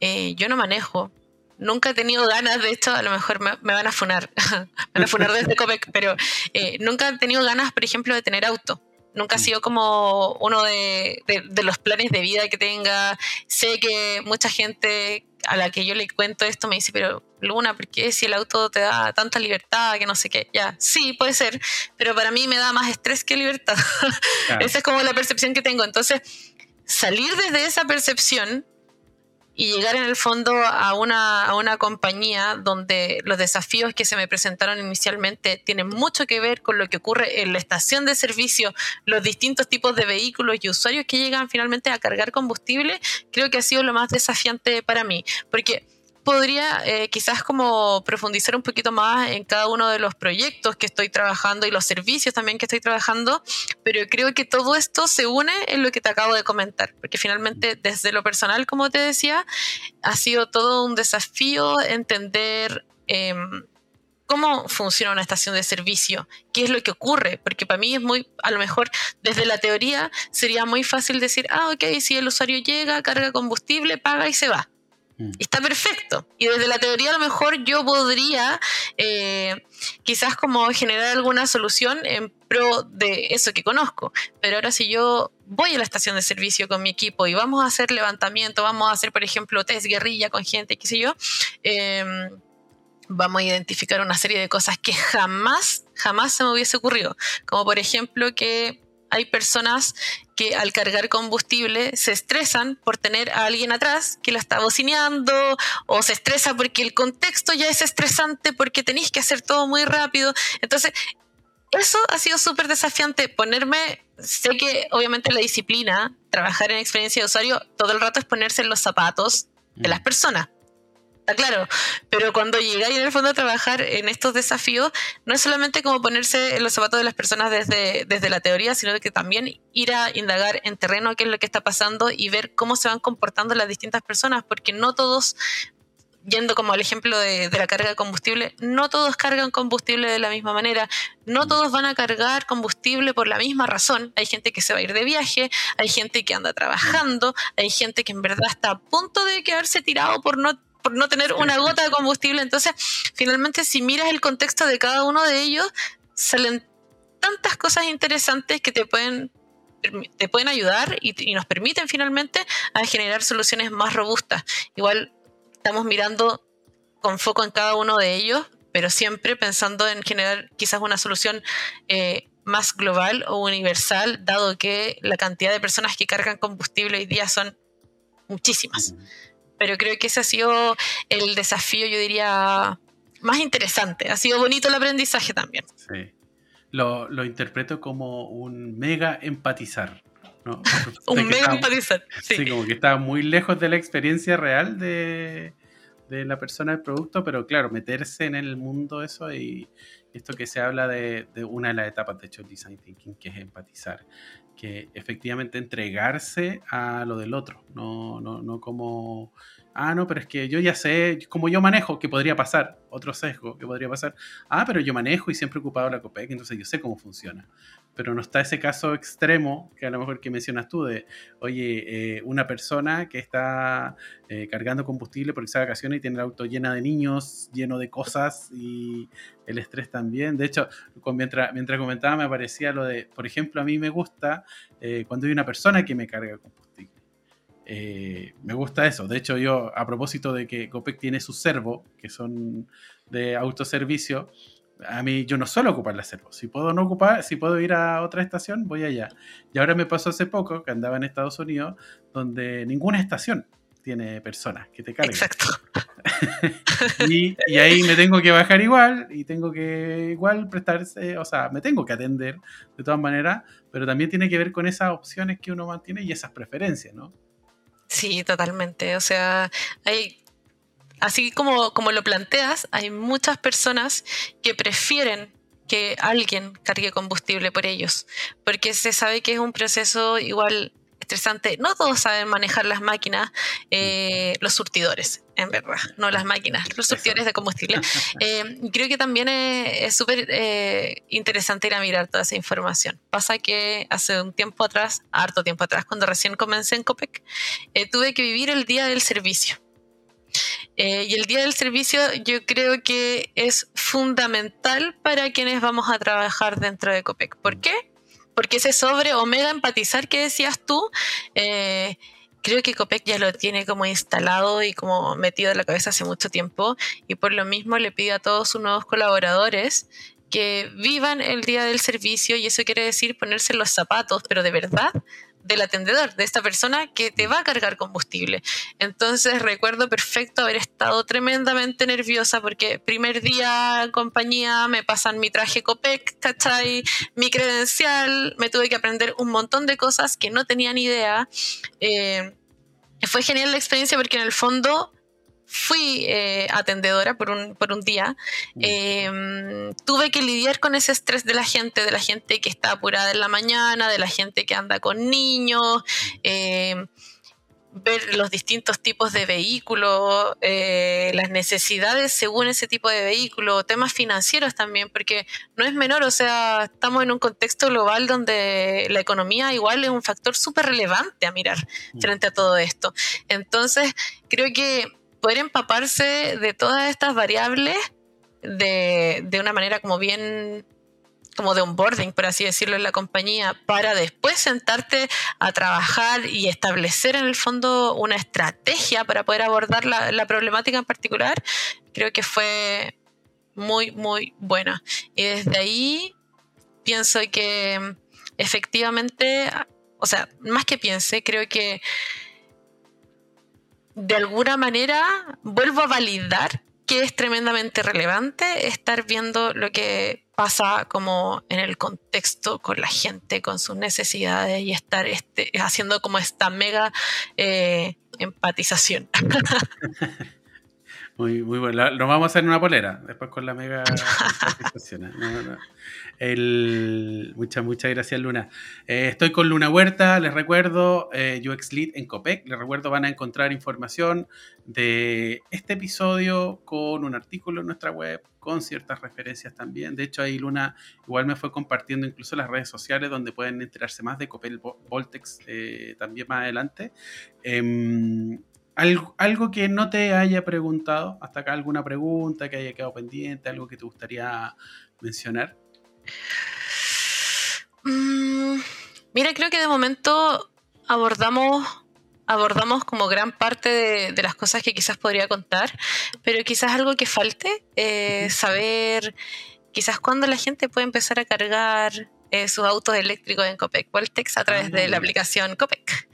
eh, yo no manejo. Nunca he tenido ganas, de esto a lo mejor me, van a funar, me van a funar desde Copec, pero eh, nunca he tenido ganas, por ejemplo, de tener auto. Nunca ha mm. sido como uno de, de, los planes de vida que tenga. Sé que mucha gente a la que yo le cuento esto me dice, pero Luna, ¿por qué si el auto te da tanta libertad que no sé qué? Ya, sí, puede ser, pero para mí me da más estrés que libertad. Esa es como la percepción que tengo. Entonces, salir desde esa percepción y llegar en el fondo a una, a una compañía donde los desafíos que se me presentaron inicialmente tienen mucho que ver con lo que ocurre en la estación de servicio, los distintos tipos de vehículos y usuarios que llegan finalmente a cargar combustible, creo que ha sido lo más desafiante para mí, porque podría eh, quizás como profundizar un poquito más en cada uno de los proyectos que estoy trabajando y los servicios también que estoy trabajando, pero creo que todo esto se une en lo que te acabo de comentar, porque finalmente desde lo personal, como te decía, ha sido todo un desafío entender... Em, cómo funciona una estación de servicio, qué es lo que ocurre, porque para mí es muy, a lo mejor desde la teoría sería muy fácil decir, ah, ok, si el usuario llega, carga combustible, paga y se va. Mm. Está perfecto. Y desde la teoría a lo mejor yo podría eh, quizás como generar alguna solución en pro de eso que conozco. Pero ahora si yo voy a la estación de servicio con mi equipo y vamos a hacer levantamiento, vamos a hacer por ejemplo test guerrilla con gente, qué sé yo, em, vamos a identificar una serie de cosas que jamás, jamás se me hubiese ocurrido. Como por ejemplo que hay personas que al cargar combustible se estresan por tener a alguien atrás que la está bocineando o se estresa porque el contexto ya es estresante porque tenéis que hacer todo muy rápido. Entonces, eso ha sido súper desafiante. Ponerme, sé que obviamente la disciplina, trabajar en experiencia de usuario, todo el rato es ponerse en los zapatos de las mm. personas. Está claro, pero cuando llegáis en el fondo a trabajar en estos desafíos, no es solamente como ponerse en los zapatos de las personas desde, desde la teoría, sino que también ir a indagar en terreno qué es lo que está pasando y ver cómo se van comportando las distintas personas, porque no todos yendo como al ejemplo de, la carga de combustible, no todos cargan combustible de la misma manera, no todos van a cargar combustible por la misma razón. Hay gente que se va a ir de viaje, hay gente que anda trabajando, hay gente que en verdad está a punto de quedarse tirado por no por no tener una gota de combustible. Entonces, finalmente, si miras el contexto de cada uno de ellos, salen tantas cosas interesantes que te pueden te pueden ayudar y, y, nos permiten finalmente a generar soluciones más robustas. Igual estamos mirando con foco en cada uno de ellos, pero siempre pensando en generar quizás una solución eh, más global o universal, dado que la cantidad de personas que cargan combustible hoy día son muchísimas. Pero creo que ese ha sido el desafío, yo diría, más interesante. Ha sido bonito el aprendizaje también. Sí. Lo, lo interpreto como un mega empatizar. un mega empatizar. Sí. como que está muy lejos de la experiencia real de, la persona del producto, pero claro, meterse en el mundo eso y esto que se habla de, de, una de las etapas de hecho design thinking, que es empatizar, que efectivamente entregarse a lo del otro, no, no, no como Ah, no, pero es que yo ya sé, como yo manejo, que podría pasar, otro sesgo que podría pasar. Ah, pero yo manejo y siempre he ocupado la COPEC, entonces yo sé cómo funciona. Pero no está ese caso extremo que a lo mejor que mencionas tú de, oye, eh, una persona que está eh, cargando combustible porque está de vacaciones y tiene el auto lleno de niños, lleno de cosas y el estrés también. De hecho, mientras, mientras comentaba me aparecía lo de, por ejemplo, a mí me gusta eh, cuando hay una persona que me carga combustible eh, me gusta eso. De hecho, yo, a propósito de que Copec tiene sus servos, que son de autoservicio, a mí yo no suelo ocupar la servo. Si puedo no ocupar, si puedo ir a otra estación, voy allá. Y ahora me pasó hace poco que andaba en Estados Unidos, donde ninguna estación tiene personas que te carguen. Exacto. y, y, ahí me tengo que bajar igual y tengo que igual prestarse, o sea, me tengo que atender de todas maneras, pero también tiene que ver con esas opciones que uno mantiene y esas preferencias, ¿no? Sí, totalmente. O sea, hay, así como, como lo planteas, hay muchas personas que prefieren que alguien cargue combustible por ellos, porque se sabe que es un proceso igual estresante. No todos saben manejar las máquinas, eh, los surtidores, en verdad, no las máquinas, los surtidores de combustible. Eh, creo que también es súper eh, interesante ir a mirar toda esa información. Pasa que hace un tiempo atrás, harto tiempo atrás, cuando recién comencé en COPEC, tuve que vivir el día del servicio. Y el día del servicio yo creo que es fundamental para quienes vamos a trabajar dentro de COPEC. ¿Por qué? porque ese sobre omega empatizar que decías tú, eh, creo que Copec ya lo tiene como instalado y como metido en la cabeza hace mucho tiempo y por lo mismo le pido a todos sus nuevos colaboradores que vivan el día del servicio y eso quiere decir ponerse los zapatos, pero de verdad, del atendedor, de esta persona que te va a cargar combustible. Entonces recuerdo perfecto haber estado tremendamente nerviosa porque primer día compañía me pasan mi traje Copec, ¿cachai? Mi credencial, me tuve que aprender un montón de cosas que no tenía ni idea. Eh, fue genial la experiencia porque en el fondo fui eh, atendedora por un, por un día, em, tuve que lidiar con ese estrés de la gente, de la gente que está apurada en la mañana, de la gente que anda con niños, em, ver los distintos tipos de vehículos, eh, las necesidades según ese tipo de vehículo, temas financieros también, porque no es menor, o sea, estamos en un contexto global donde la economía igual es un factor súper relevante a mirar frente a todo esto. Entonces, creo que poder empaparse de todas estas variables de, de una manera como bien como de onboarding, por así decirlo, en la compañía, para después sentarte a trabajar y establecer en el fondo una estrategia para poder abordar la, la problemática en particular, creo que fue muy, muy buena. Y desde ahí pienso que efectivamente, o sea, más que piense, creo que de alguna manera vuelvo a validar que es tremendamente relevante estar viendo lo que pasa como en el contexto con la gente, con sus necesidades y estar este, haciendo como esta mega eh, empatización. Muy, muy bueno. Nos vamos a hacer una polera después con la mega. ¿eh? muchas, muchas gracias, Luna. Eh, estoy con Luna Huerta, les recuerdo, eh, UX Lead en COPEC. Les recuerdo, van a encontrar información de este episodio con un artículo en nuestra web, con ciertas referencias también. De hecho, ahí Luna igual me fue compartiendo incluso las redes sociales donde pueden enterarse más de Copel Voltex eh, también más adelante. Algo, algo, que no te haya preguntado, hasta acá alguna pregunta que haya quedado pendiente, algo que te gustaría mencionar. Mm, mira, creo que de momento abordamos, abordamos como gran parte de, las cosas que quizás podría contar, pero quizás algo que falte, eh, saber quizás cuándo la gente puede empezar a cargar eh, sus autos eléctricos en Copec Voltex a través de la ah. aplicación Copec.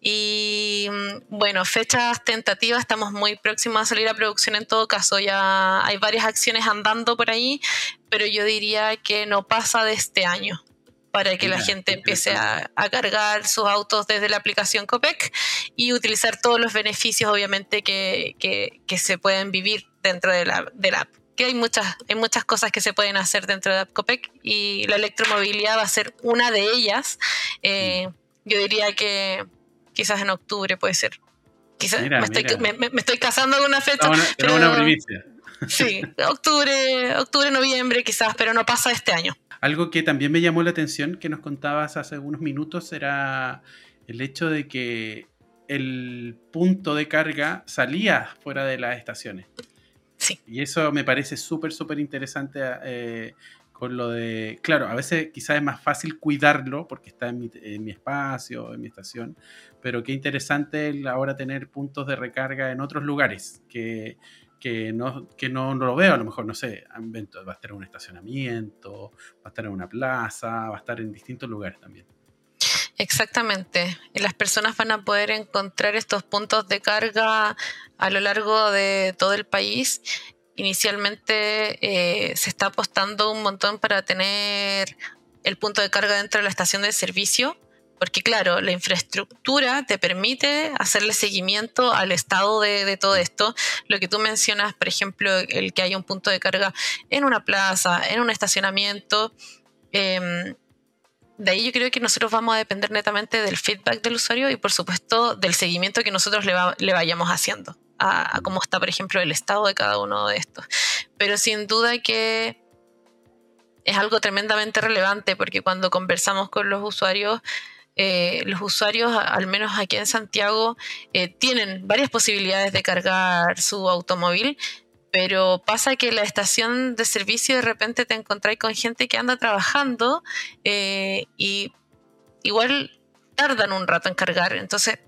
Y mm, bueno, fechas tentativas, estamos muy próximos a salir a producción en todo caso, ya hay varias acciones andando por ahí, pero yo diría que no pasa de este año para que la gente empiece a, cargar sus autos desde la aplicación Copec y utilizar todos los beneficios obviamente que, se pueden vivir dentro de la, de app. Que hay muchas, hay muchas cosas que se pueden hacer dentro de Copec y la electromovilidad va a ser una de ellas. Eh, yo diría que quizás en octubre puede ser. Quizás me, Estoy, casando con una fecha. pero, una primicia. Sí, octubre, octubre, noviembre quizás, pero no pasa este año. Algo que también me llamó la atención que nos contabas hace unos minutos era el hecho de que el punto de carga salía fuera de las estaciones. Sí. Y eso me parece súper, súper interesante eh, con lo de, claro, a veces quizás es más fácil cuidarlo porque está en mi, espacio, en mi estación, pero qué interesante ahora tener puntos de recarga en otros lugares que, que, no, que no, lo veo, a lo mejor, no sé, va a estar en un estacionamiento, va a estar en una plaza, va a estar en distintos lugares también. Exactamente. Y las personas van a poder encontrar estos puntos de carga a lo largo de todo el país inicialmente eh, se está apostando un montón para tener el punto de carga dentro de la estación de servicio, porque claro, la infraestructura te permite hacerle seguimiento al estado de, todo esto. Lo que tú mencionas, por ejemplo, el que haya un punto de carga en una plaza, en un estacionamiento. Em, de ahí yo creo que nosotros vamos a depender netamente del feedback del usuario y por supuesto del seguimiento que nosotros le vayamos haciendo a, cómo está, por ejemplo, el estado de cada uno de estos. Pero sin duda que es algo tremendamente relevante porque cuando conversamos con los usuarios, eh, los usuarios, al menos aquí en Santiago, eh, tienen varias posibilidades de cargar su automóvil, pero pasa que la estación de servicio de repente te encontráis con gente que anda trabajando eh, y igual tardan un rato en cargar. Entonces,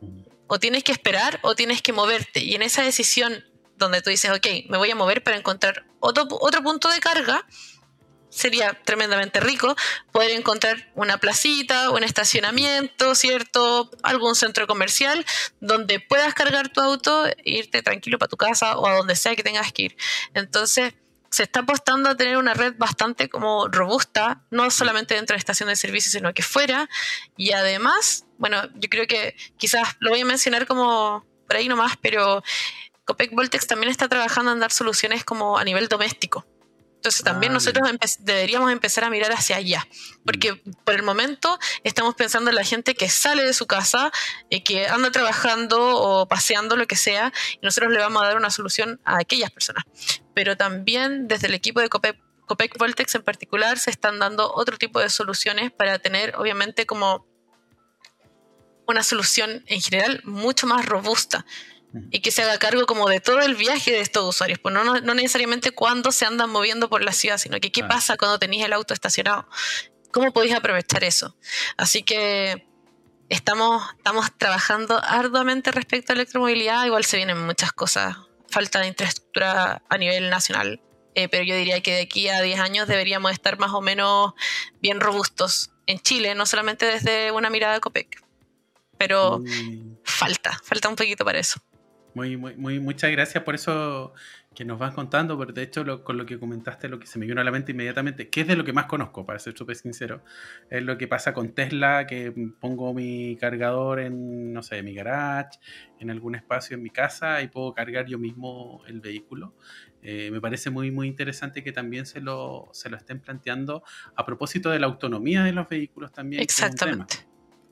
o tienes que esperar o tienes que moverte. Y en esa decisión donde tú dices, ok, me voy a mover para encontrar otro, otro punto de carga, sería tremendamente rico poder encontrar una placita, un estacionamiento, ¿cierto? Algún centro comercial donde puedas cargar tu auto e irte tranquilo para tu casa o a donde sea que tengas que ir. Entonces, se está apostando a tener una red bastante como robusta, no solamente dentro de la estación de servicio, sino que fuera. Y además, bueno, yo creo que quizás lo voy a mencionar como por ahí nomás, pero Copec Voltex también está trabajando en dar soluciones como a nivel doméstico. Entonces también ah, nosotros deberíamos empezar a mirar hacia allá, porque mm. por el momento estamos pensando en la gente que sale de su casa, y eh, que anda trabajando o paseando, lo que sea, y nosotros le vamos a dar una solución a aquellas personas. Pero también desde el equipo de Copec, Copec Voltex en particular se están dando otro tipo de soluciones para tener obviamente como una solución en general mucho más robusta y que se haga cargo como de todo el viaje de estos usuarios, pues no, no, necesariamente cuando se andan moviendo por la ciudad, sino que qué pasa cuando tenéis el auto estacionado, cómo podéis aprovechar eso. Así que estamos, estamos trabajando arduamente respecto a electromovilidad, igual se vienen muchas cosas, falta de infraestructura a nivel nacional eh, pero yo diría que de aquí a 10 años deberíamos estar más o menos bien robustos en Chile, no solamente desde una mirada de COPEC, pero falta, falta un poquito para eso. Muy, muy, muy, muchas gracias por eso que nos vas contando, pero de hecho con lo que comentaste, lo que se me vino a la mente inmediatamente, que es de lo que más conozco, para ser súper sincero, es lo que pasa con Tesla, que pongo mi cargador en, no sé, mi garage, en algún espacio en mi casa y puedo cargar yo mismo el vehículo. Eh, me parece muy, muy interesante que también se lo, se lo estén planteando a propósito de la autonomía de los vehículos también. Exactamente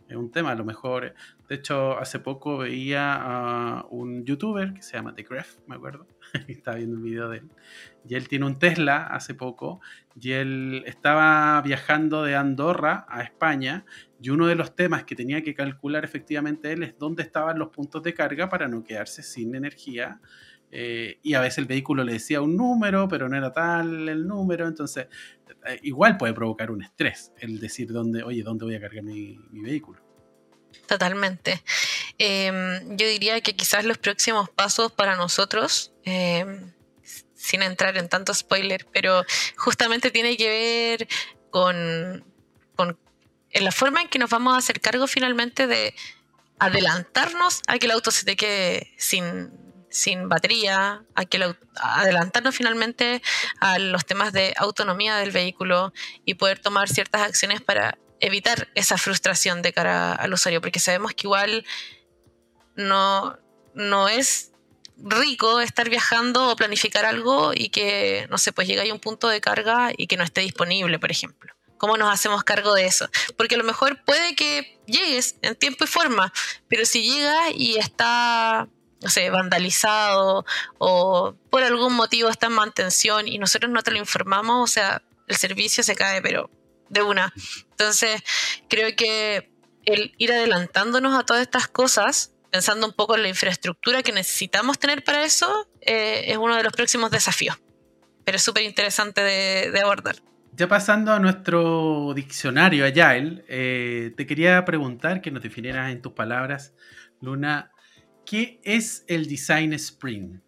es un tema. A lo mejor, de hecho, hace poco veía a un youtuber que se llama The Gref, me acuerdo. estaba viendo un video de él. Y él tiene un Tesla hace poco. Y él estaba viajando de Andorra a España. Y uno de los temas que tenía que calcular efectivamente él es dónde estaban los puntos de carga para no quedarse sin energía. Eh, y a veces el vehículo le decía un número, pero no era tal el número. Entonces, eh, igual puede provocar un estrés el decir dónde, oye, dónde voy a cargar mi, vehículo. Totalmente. Em, yo diría que quizás los próximos pasos para nosotros, em, sin entrar en tanto spoiler, pero justamente tiene que ver con, con la forma en que nos vamos a hacer cargo finalmente de adelantarnos a que el auto se te quede sin, sin batería, hay que adelantarnos finalmente a los temas de autonomía del vehículo y poder tomar ciertas acciones para evitar esa frustración de cara al usuario, porque sabemos que igual no, no es rico estar viajando o planificar algo y que, no sé, pues llega a un punto de carga y que no esté disponible, por ejemplo. ¿Cómo nos hacemos cargo de eso? Porque a lo mejor puede que llegues en tiempo y forma, pero si llega y está no sé, vandalizado o por algún motivo está en mantención y nosotros no te lo informamos, o sea, el servicio se cae, pero de una. Entonces, creo que el ir adelantándonos a todas estas cosas, pensando un poco en la infraestructura que necesitamos tener para eso, eh, es uno de los próximos desafíos. Pero es súper interesante de, abordar. Ya pasando a nuestro diccionario Agile, eh, te quería preguntar que nos definieras en tus palabras, Luna, ¿Qué es el Design Sprint?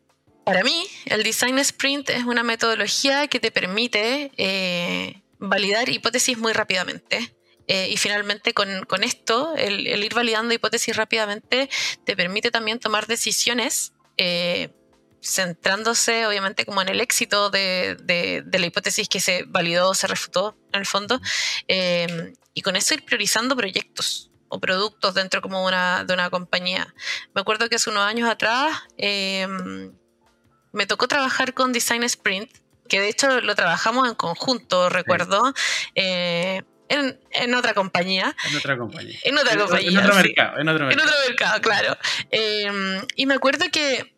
Para mí, el Design Sprint es una metodología que te permite eh, validar hipótesis muy rápidamente. Eh, y finalmente con, esto, el, ir validando hipótesis rápidamente te permite también tomar decisiones eh, centrándose obviamente como en el éxito de, la hipótesis que se validó o se refutó en el fondo. y con eso ir priorizando proyectos o productos dentro como una, de una compañía. Me acuerdo que hace unos años atrás em, me tocó trabajar con Design Sprint, que de hecho lo trabajamos en conjunto, recuerdo. Eh, en, otra compañía. En otra compañía. En otra compañía. En otro, mercado, en otro mercado. En otro mercado, claro. Em, y me acuerdo que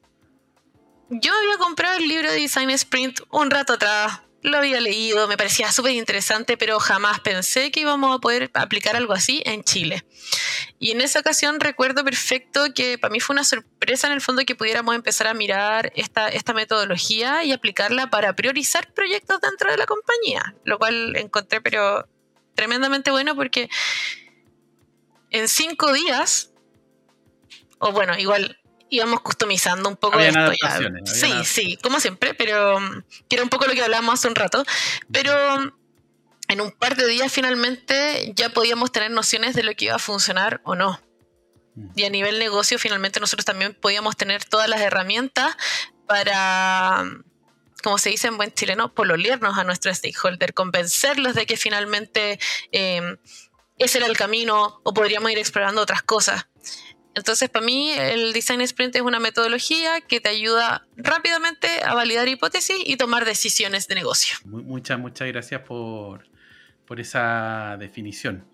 yo había comprado el libro de Design Sprint un rato atrás, lo había leído, me parecía súper interesante, pero jamás pensé que íbamos a poder aplicar algo así en Chile. Y en esa ocasión recuerdo perfecto que para mí fue una sorpresa en el fondo que pudiéramos empezar a mirar esta, esta metodología y aplicarla para priorizar proyectos dentro de la compañía, lo cual encontré pero tremendamente bueno porque en cinco días, o bueno, igual íbamos customizando un poco esto. sí, sí, como siempre, pero mm, que era un poco lo que hablábamos hace un rato. Pero mm, en un par de días finalmente ya podíamos tener nociones de lo que iba a funcionar o no. Mm. Y a nivel negocio finalmente nosotros también podíamos tener todas las herramientas para, como se dice en buen chileno, pololearnos a nuestro stakeholder, convencerlos de que finalmente eh, ese era el camino o podríamos ir explorando otras cosas. Entonces, para mí, el design sprint es una metodología que te ayuda rápidamente a validar hipótesis y tomar decisiones de negocio. Muchas, muchas gracias por, esa definición.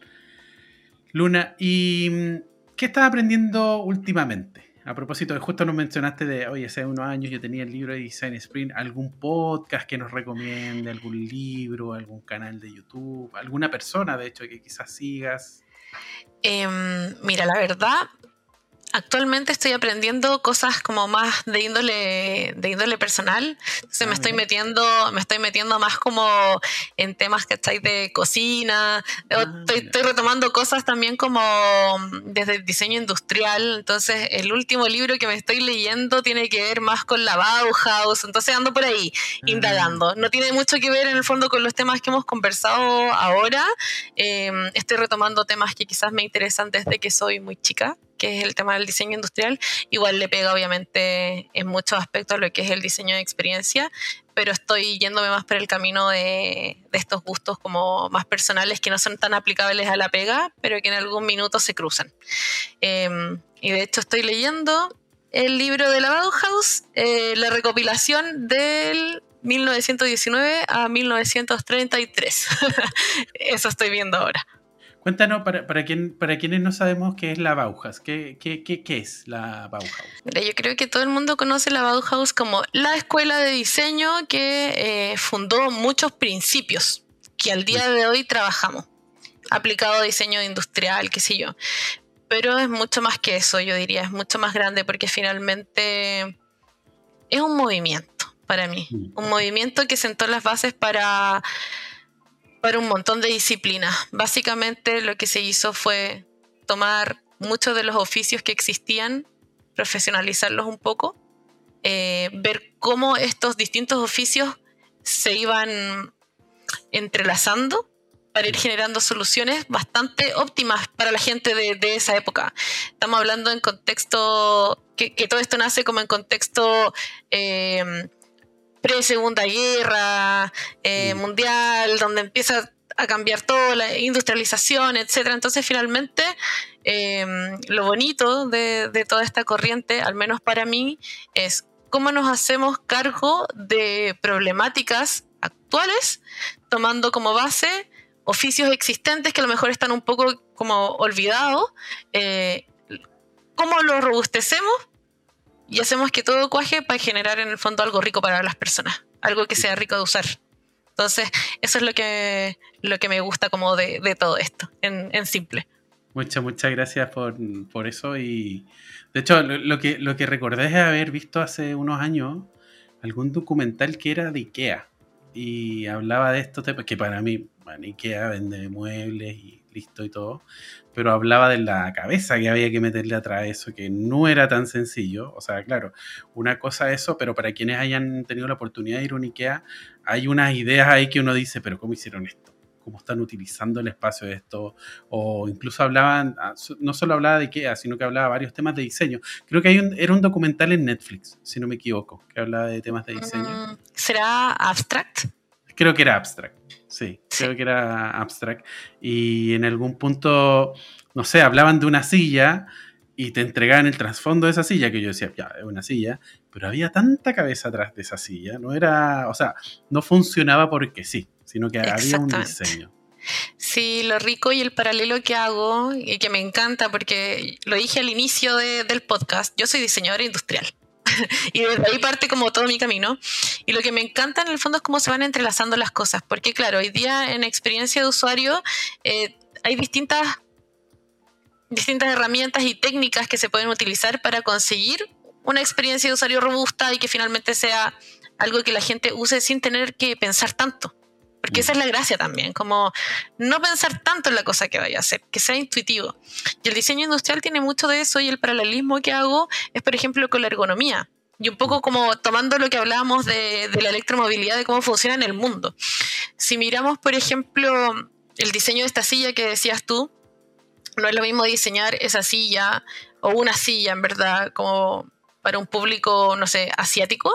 Luna, ¿y mm, qué estás aprendiendo últimamente? A propósito de justo nos mencionaste de, oye, hace unos años yo tenía el libro de Design Sprint, ¿algún podcast que nos recomiende, algún libro, algún canal de YouTube, alguna persona de hecho que quizás sigas? Em, mira, la verdad, actualmente estoy aprendiendo cosas como más de índole, de índole personal. Entonces me ah, estoy metiendo, me estoy metiendo más como en temas, que estáis De cocina. Ah, estoy, retomando cosas también como desde el diseño industrial. Entonces, el último libro que me estoy leyendo tiene que ver más con la Bauhaus. Entonces ando por ahí, ah. indagando. No tiene mucho que ver en el fondo con los temas que hemos conversado ahora. Em, estoy retomando temas que quizás me interesan desde que soy muy chica que es el tema del diseño industrial, igual le pega obviamente en muchos aspectos a lo que es el diseño de experiencia, pero estoy yéndome más por el camino de, estos gustos como más personales que no son tan aplicables a la pega, pero que en algún minuto se cruzan. Em, y de hecho estoy leyendo el libro de la Bauhaus, eh, la recopilación del 1919 a 1933. Eso estoy viendo ahora. Cuéntanos, para, para, para quienes no sabemos qué es la Bauhaus, ¿qué, qué, qué, es la Bauhaus? yo creo que todo el mundo conoce la Bauhaus como la escuela de diseño que eh, fundó muchos principios que al día de hoy trabajamos, aplicado a diseño industrial, qué sé yo. Pero es mucho más que eso, yo diría, es mucho más grande porque finalmente es un movimiento para mí, mm. un movimiento que sentó las bases para para un montón de disciplinas. Básicamente lo que se hizo fue tomar muchos de los oficios que existían, profesionalizarlos un poco, eh, ver cómo estos distintos oficios se iban entrelazando para ir generando soluciones bastante óptimas para la gente de, esa época. Estamos hablando en contexto, que, todo esto nace como en contexto eh, pre-segunda guerra eh, mm. mundial, donde empieza a cambiar todo, la industrialización, etc. Entonces, finalmente, em, lo bonito de, de, toda esta corriente, al menos para mí, es cómo nos hacemos cargo de problemáticas actuales, tomando como base oficios existentes que a lo mejor están un poco como olvidados, eh, cómo los robustecemos y hacemos que todo cuaje para generar en el fondo algo rico para las personas, algo que sea rico de usar. Entonces, eso es lo que, lo que me gusta como de, todo esto, en, simple. Muchas, muchas gracias por, eso. Y de hecho, lo, que, lo que recordé es haber visto hace unos años algún documental que era de IKEA y hablaba de temas que para mí, IKEA vende muebles y listo y todo, pero hablaba de la cabeza que había que meterle atrás eso, que no era tan sencillo. O sea, claro, una cosa eso, pero para quienes hayan tenido la oportunidad de ir a un IKEA, hay unas ideas ahí que uno dice, pero ¿cómo hicieron esto? ¿Cómo están utilizando el espacio de esto? O incluso hablaban, ah, no solo hablaba de IKEA, sino que hablaba de varios temas de diseño. Creo que hay un, era un documental en Netflix, si no me equivoco, que hablaba de temas de diseño. Mm, ¿Será Abstract? Creo que era Abstract. Sí, creo que era abstract. Y en algún punto, no sé, hablaban de una silla y te entregaban el trasfondo de esa silla, que yo decía, ya, es una silla, pero había tanta cabeza atrás de esa silla, no era, o sea, no funcionaba porque sí, sino que había un diseño. Sí, lo rico y el paralelo que hago, y que me encanta, porque lo dije al inicio del podcast, yo soy diseñadora industrial. y desde ahí parte como todo mi camino. Y lo que me encanta en el fondo es cómo se van entrelazando las cosas, porque claro, hoy día en experiencia de usuario eh, hay distintas, distintas herramientas y técnicas que se pueden utilizar para conseguir una experiencia de usuario robusta y que finalmente sea algo que la gente use sin tener que pensar tanto. Porque esa es la gracia también, como no pensar tanto en la cosa que vaya a hacer, que sea intuitivo. Y el diseño industrial tiene mucho de eso y el paralelismo que hago es, por ejemplo, con la ergonomía. Y un poco como tomando lo que hablábamos de, la electromovilidad, de cómo funciona en el mundo. Si miramos, por ejemplo, el diseño de esta silla que decías tú, no es lo mismo diseñar esa silla o una silla, en verdad, como para un público, no sé, asiático,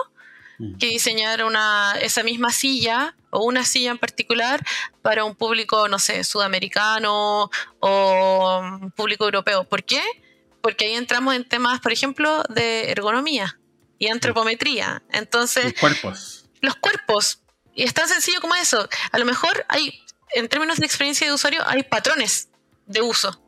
mm. que diseñar una, esa misma silla o una silla en particular para un público, no sé, sudamericano o un público europeo. ¿Por qué? Porque ahí entramos en temas, por ejemplo, de ergonomía y antropometría. Entonces... Los cuerpos. Los cuerpos. Y es tan sencillo como eso. A lo mejor hay, en términos de experiencia de usuario, hay patrones de uso.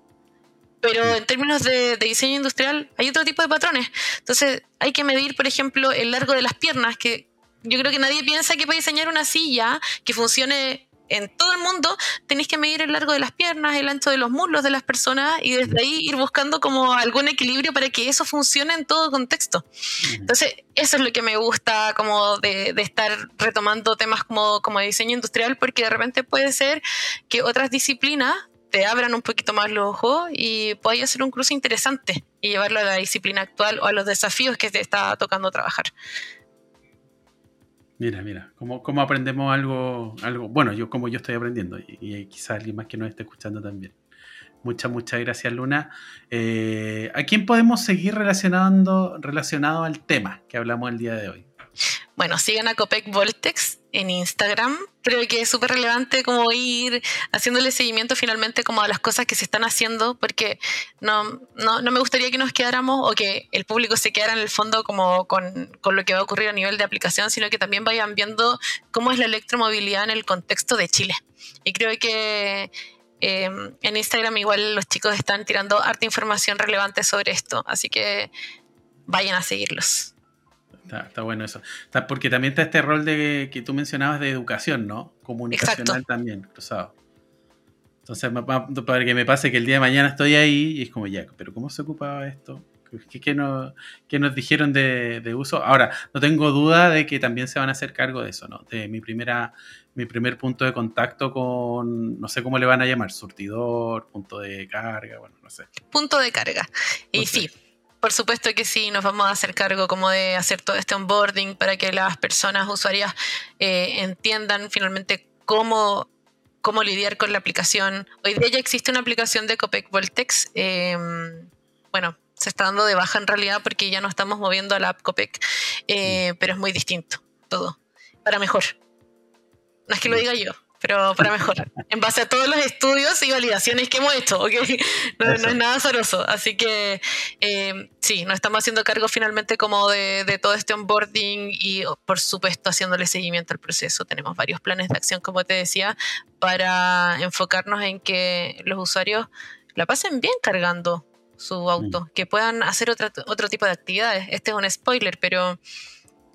Pero en términos de, de, diseño industrial hay otro tipo de patrones. Entonces hay que medir, por ejemplo, el largo de las piernas, que yo creo que nadie piensa que para diseñar una silla que funcione en todo el mundo tenéis que medir el largo de las piernas, el ancho de los muslos de las personas y desde ahí ir buscando como algún equilibrio para que eso funcione en todo contexto. Entonces, eso es lo que me gusta como de, estar retomando temas como, como diseño industrial, porque de repente puede ser que otras disciplinas te abran un poquito más los ojos y podáis hacer un cruce interesante y llevarlo a la disciplina actual o a los desafíos que te está tocando trabajar. Mira, mira, cómo, cómo aprendemos algo, algo, bueno, yo como yo estoy aprendiendo y, y quizás alguien más que nos esté escuchando también. Muchas, muchas gracias, Luna. Eh, ¿A quién podemos seguir relacionando, relacionado al tema que hablamos el día de hoy? Bueno, sigan a Copec Voltex en Instagram. Creo que es súper relevante como ir haciéndole seguimiento finalmente como a las cosas que se están haciendo, porque no, no, no me gustaría que nos quedáramos o que el público se quedara en el fondo como con, con, lo que va a ocurrir a nivel de aplicación, sino que también vayan viendo cómo es la electromovilidad en el contexto de Chile. Y creo que eh, en Instagram igual los chicos están tirando harta información relevante sobre esto, así que vayan a seguirlos. Está, bueno eso. porque también está este rol de que tú mencionabas de educación, ¿no? Comunicacional también, cruzado. Entonces, para que me pase que el día de mañana estoy ahí y es como, ya, pero ¿cómo se ocupaba esto? ¿Qué, nos, nos dijeron de, de, uso? Ahora, no tengo duda de que también se van a hacer cargo de eso, ¿no? De mi, primera, mi primer punto de contacto con, no sé cómo le van a llamar, surtidor, punto de carga, bueno, no sé. Punto de carga. Y sí, por supuesto que sí, nos vamos a hacer cargo como de hacer todo este onboarding para que las personas usuarias eh, entiendan finalmente cómo, cómo lidiar con la aplicación. Hoy día ya existe una aplicación de Copec Voltex. Em, bueno, se está dando de baja en realidad porque ya no estamos moviendo a la app Copec, eh, pero es muy distinto todo, para mejor. No es que lo diga yo, pero para mejorar, en base a todos los estudios y validaciones que hemos hecho, no, es nada azaroso. Así que eh, sí, nos estamos haciendo cargo finalmente como de, de, todo este onboarding y por supuesto haciéndole seguimiento al proceso. Tenemos varios planes de acción, como te decía, para enfocarnos en que los usuarios la pasen bien cargando su auto, mm. que puedan hacer otra, otro tipo de actividades. Este es un spoiler, pero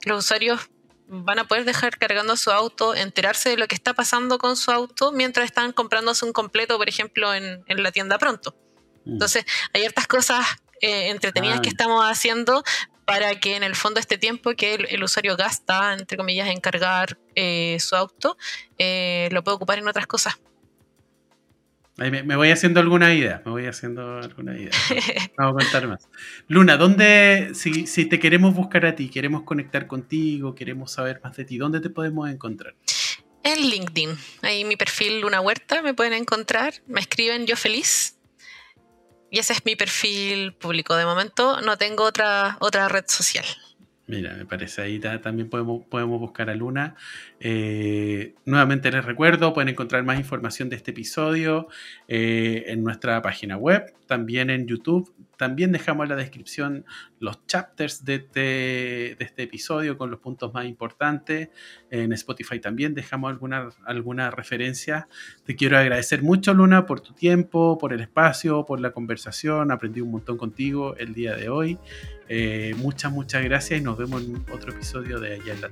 los usuarios van a poder dejar cargando su auto, enterarse de lo que está pasando con su auto mientras están comprándose un completo, por ejemplo, en, en la tienda pronto. Mm. Entonces, hay ciertas cosas eh, entretenidas que estamos haciendo para que en el fondo este tiempo que el, usuario gasta, entre comillas, en cargar eh, su auto, eh, lo puede ocupar en otras cosas me, voy haciendo alguna idea, me voy haciendo alguna idea. Vamos a contar más. Luna, ¿dónde, si, si, te queremos buscar a ti, queremos conectar contigo, queremos saber más de ti, ¿dónde te podemos encontrar? En LinkedIn. Ahí mi perfil Luna Huerta me pueden encontrar. Me escriben yo feliz. Y ese es mi perfil público. De momento no tengo otra, otra red social. Mira, me parece ahí también podemos, podemos buscar a Luna. Eh, nuevamente les recuerdo, pueden encontrar más información de este episodio eh, en nuestra página web, también en YouTube. También dejamos en la descripción los chapters de este, de este episodio con los puntos más importantes. En Spotify también dejamos alguna, alguna referencia. Te quiero agradecer mucho, Luna, por tu tiempo, por el espacio, por la conversación. Aprendí un montón contigo el día de hoy. Eh, muchas, muchas gracias y nos vemos en otro episodio de Allá en la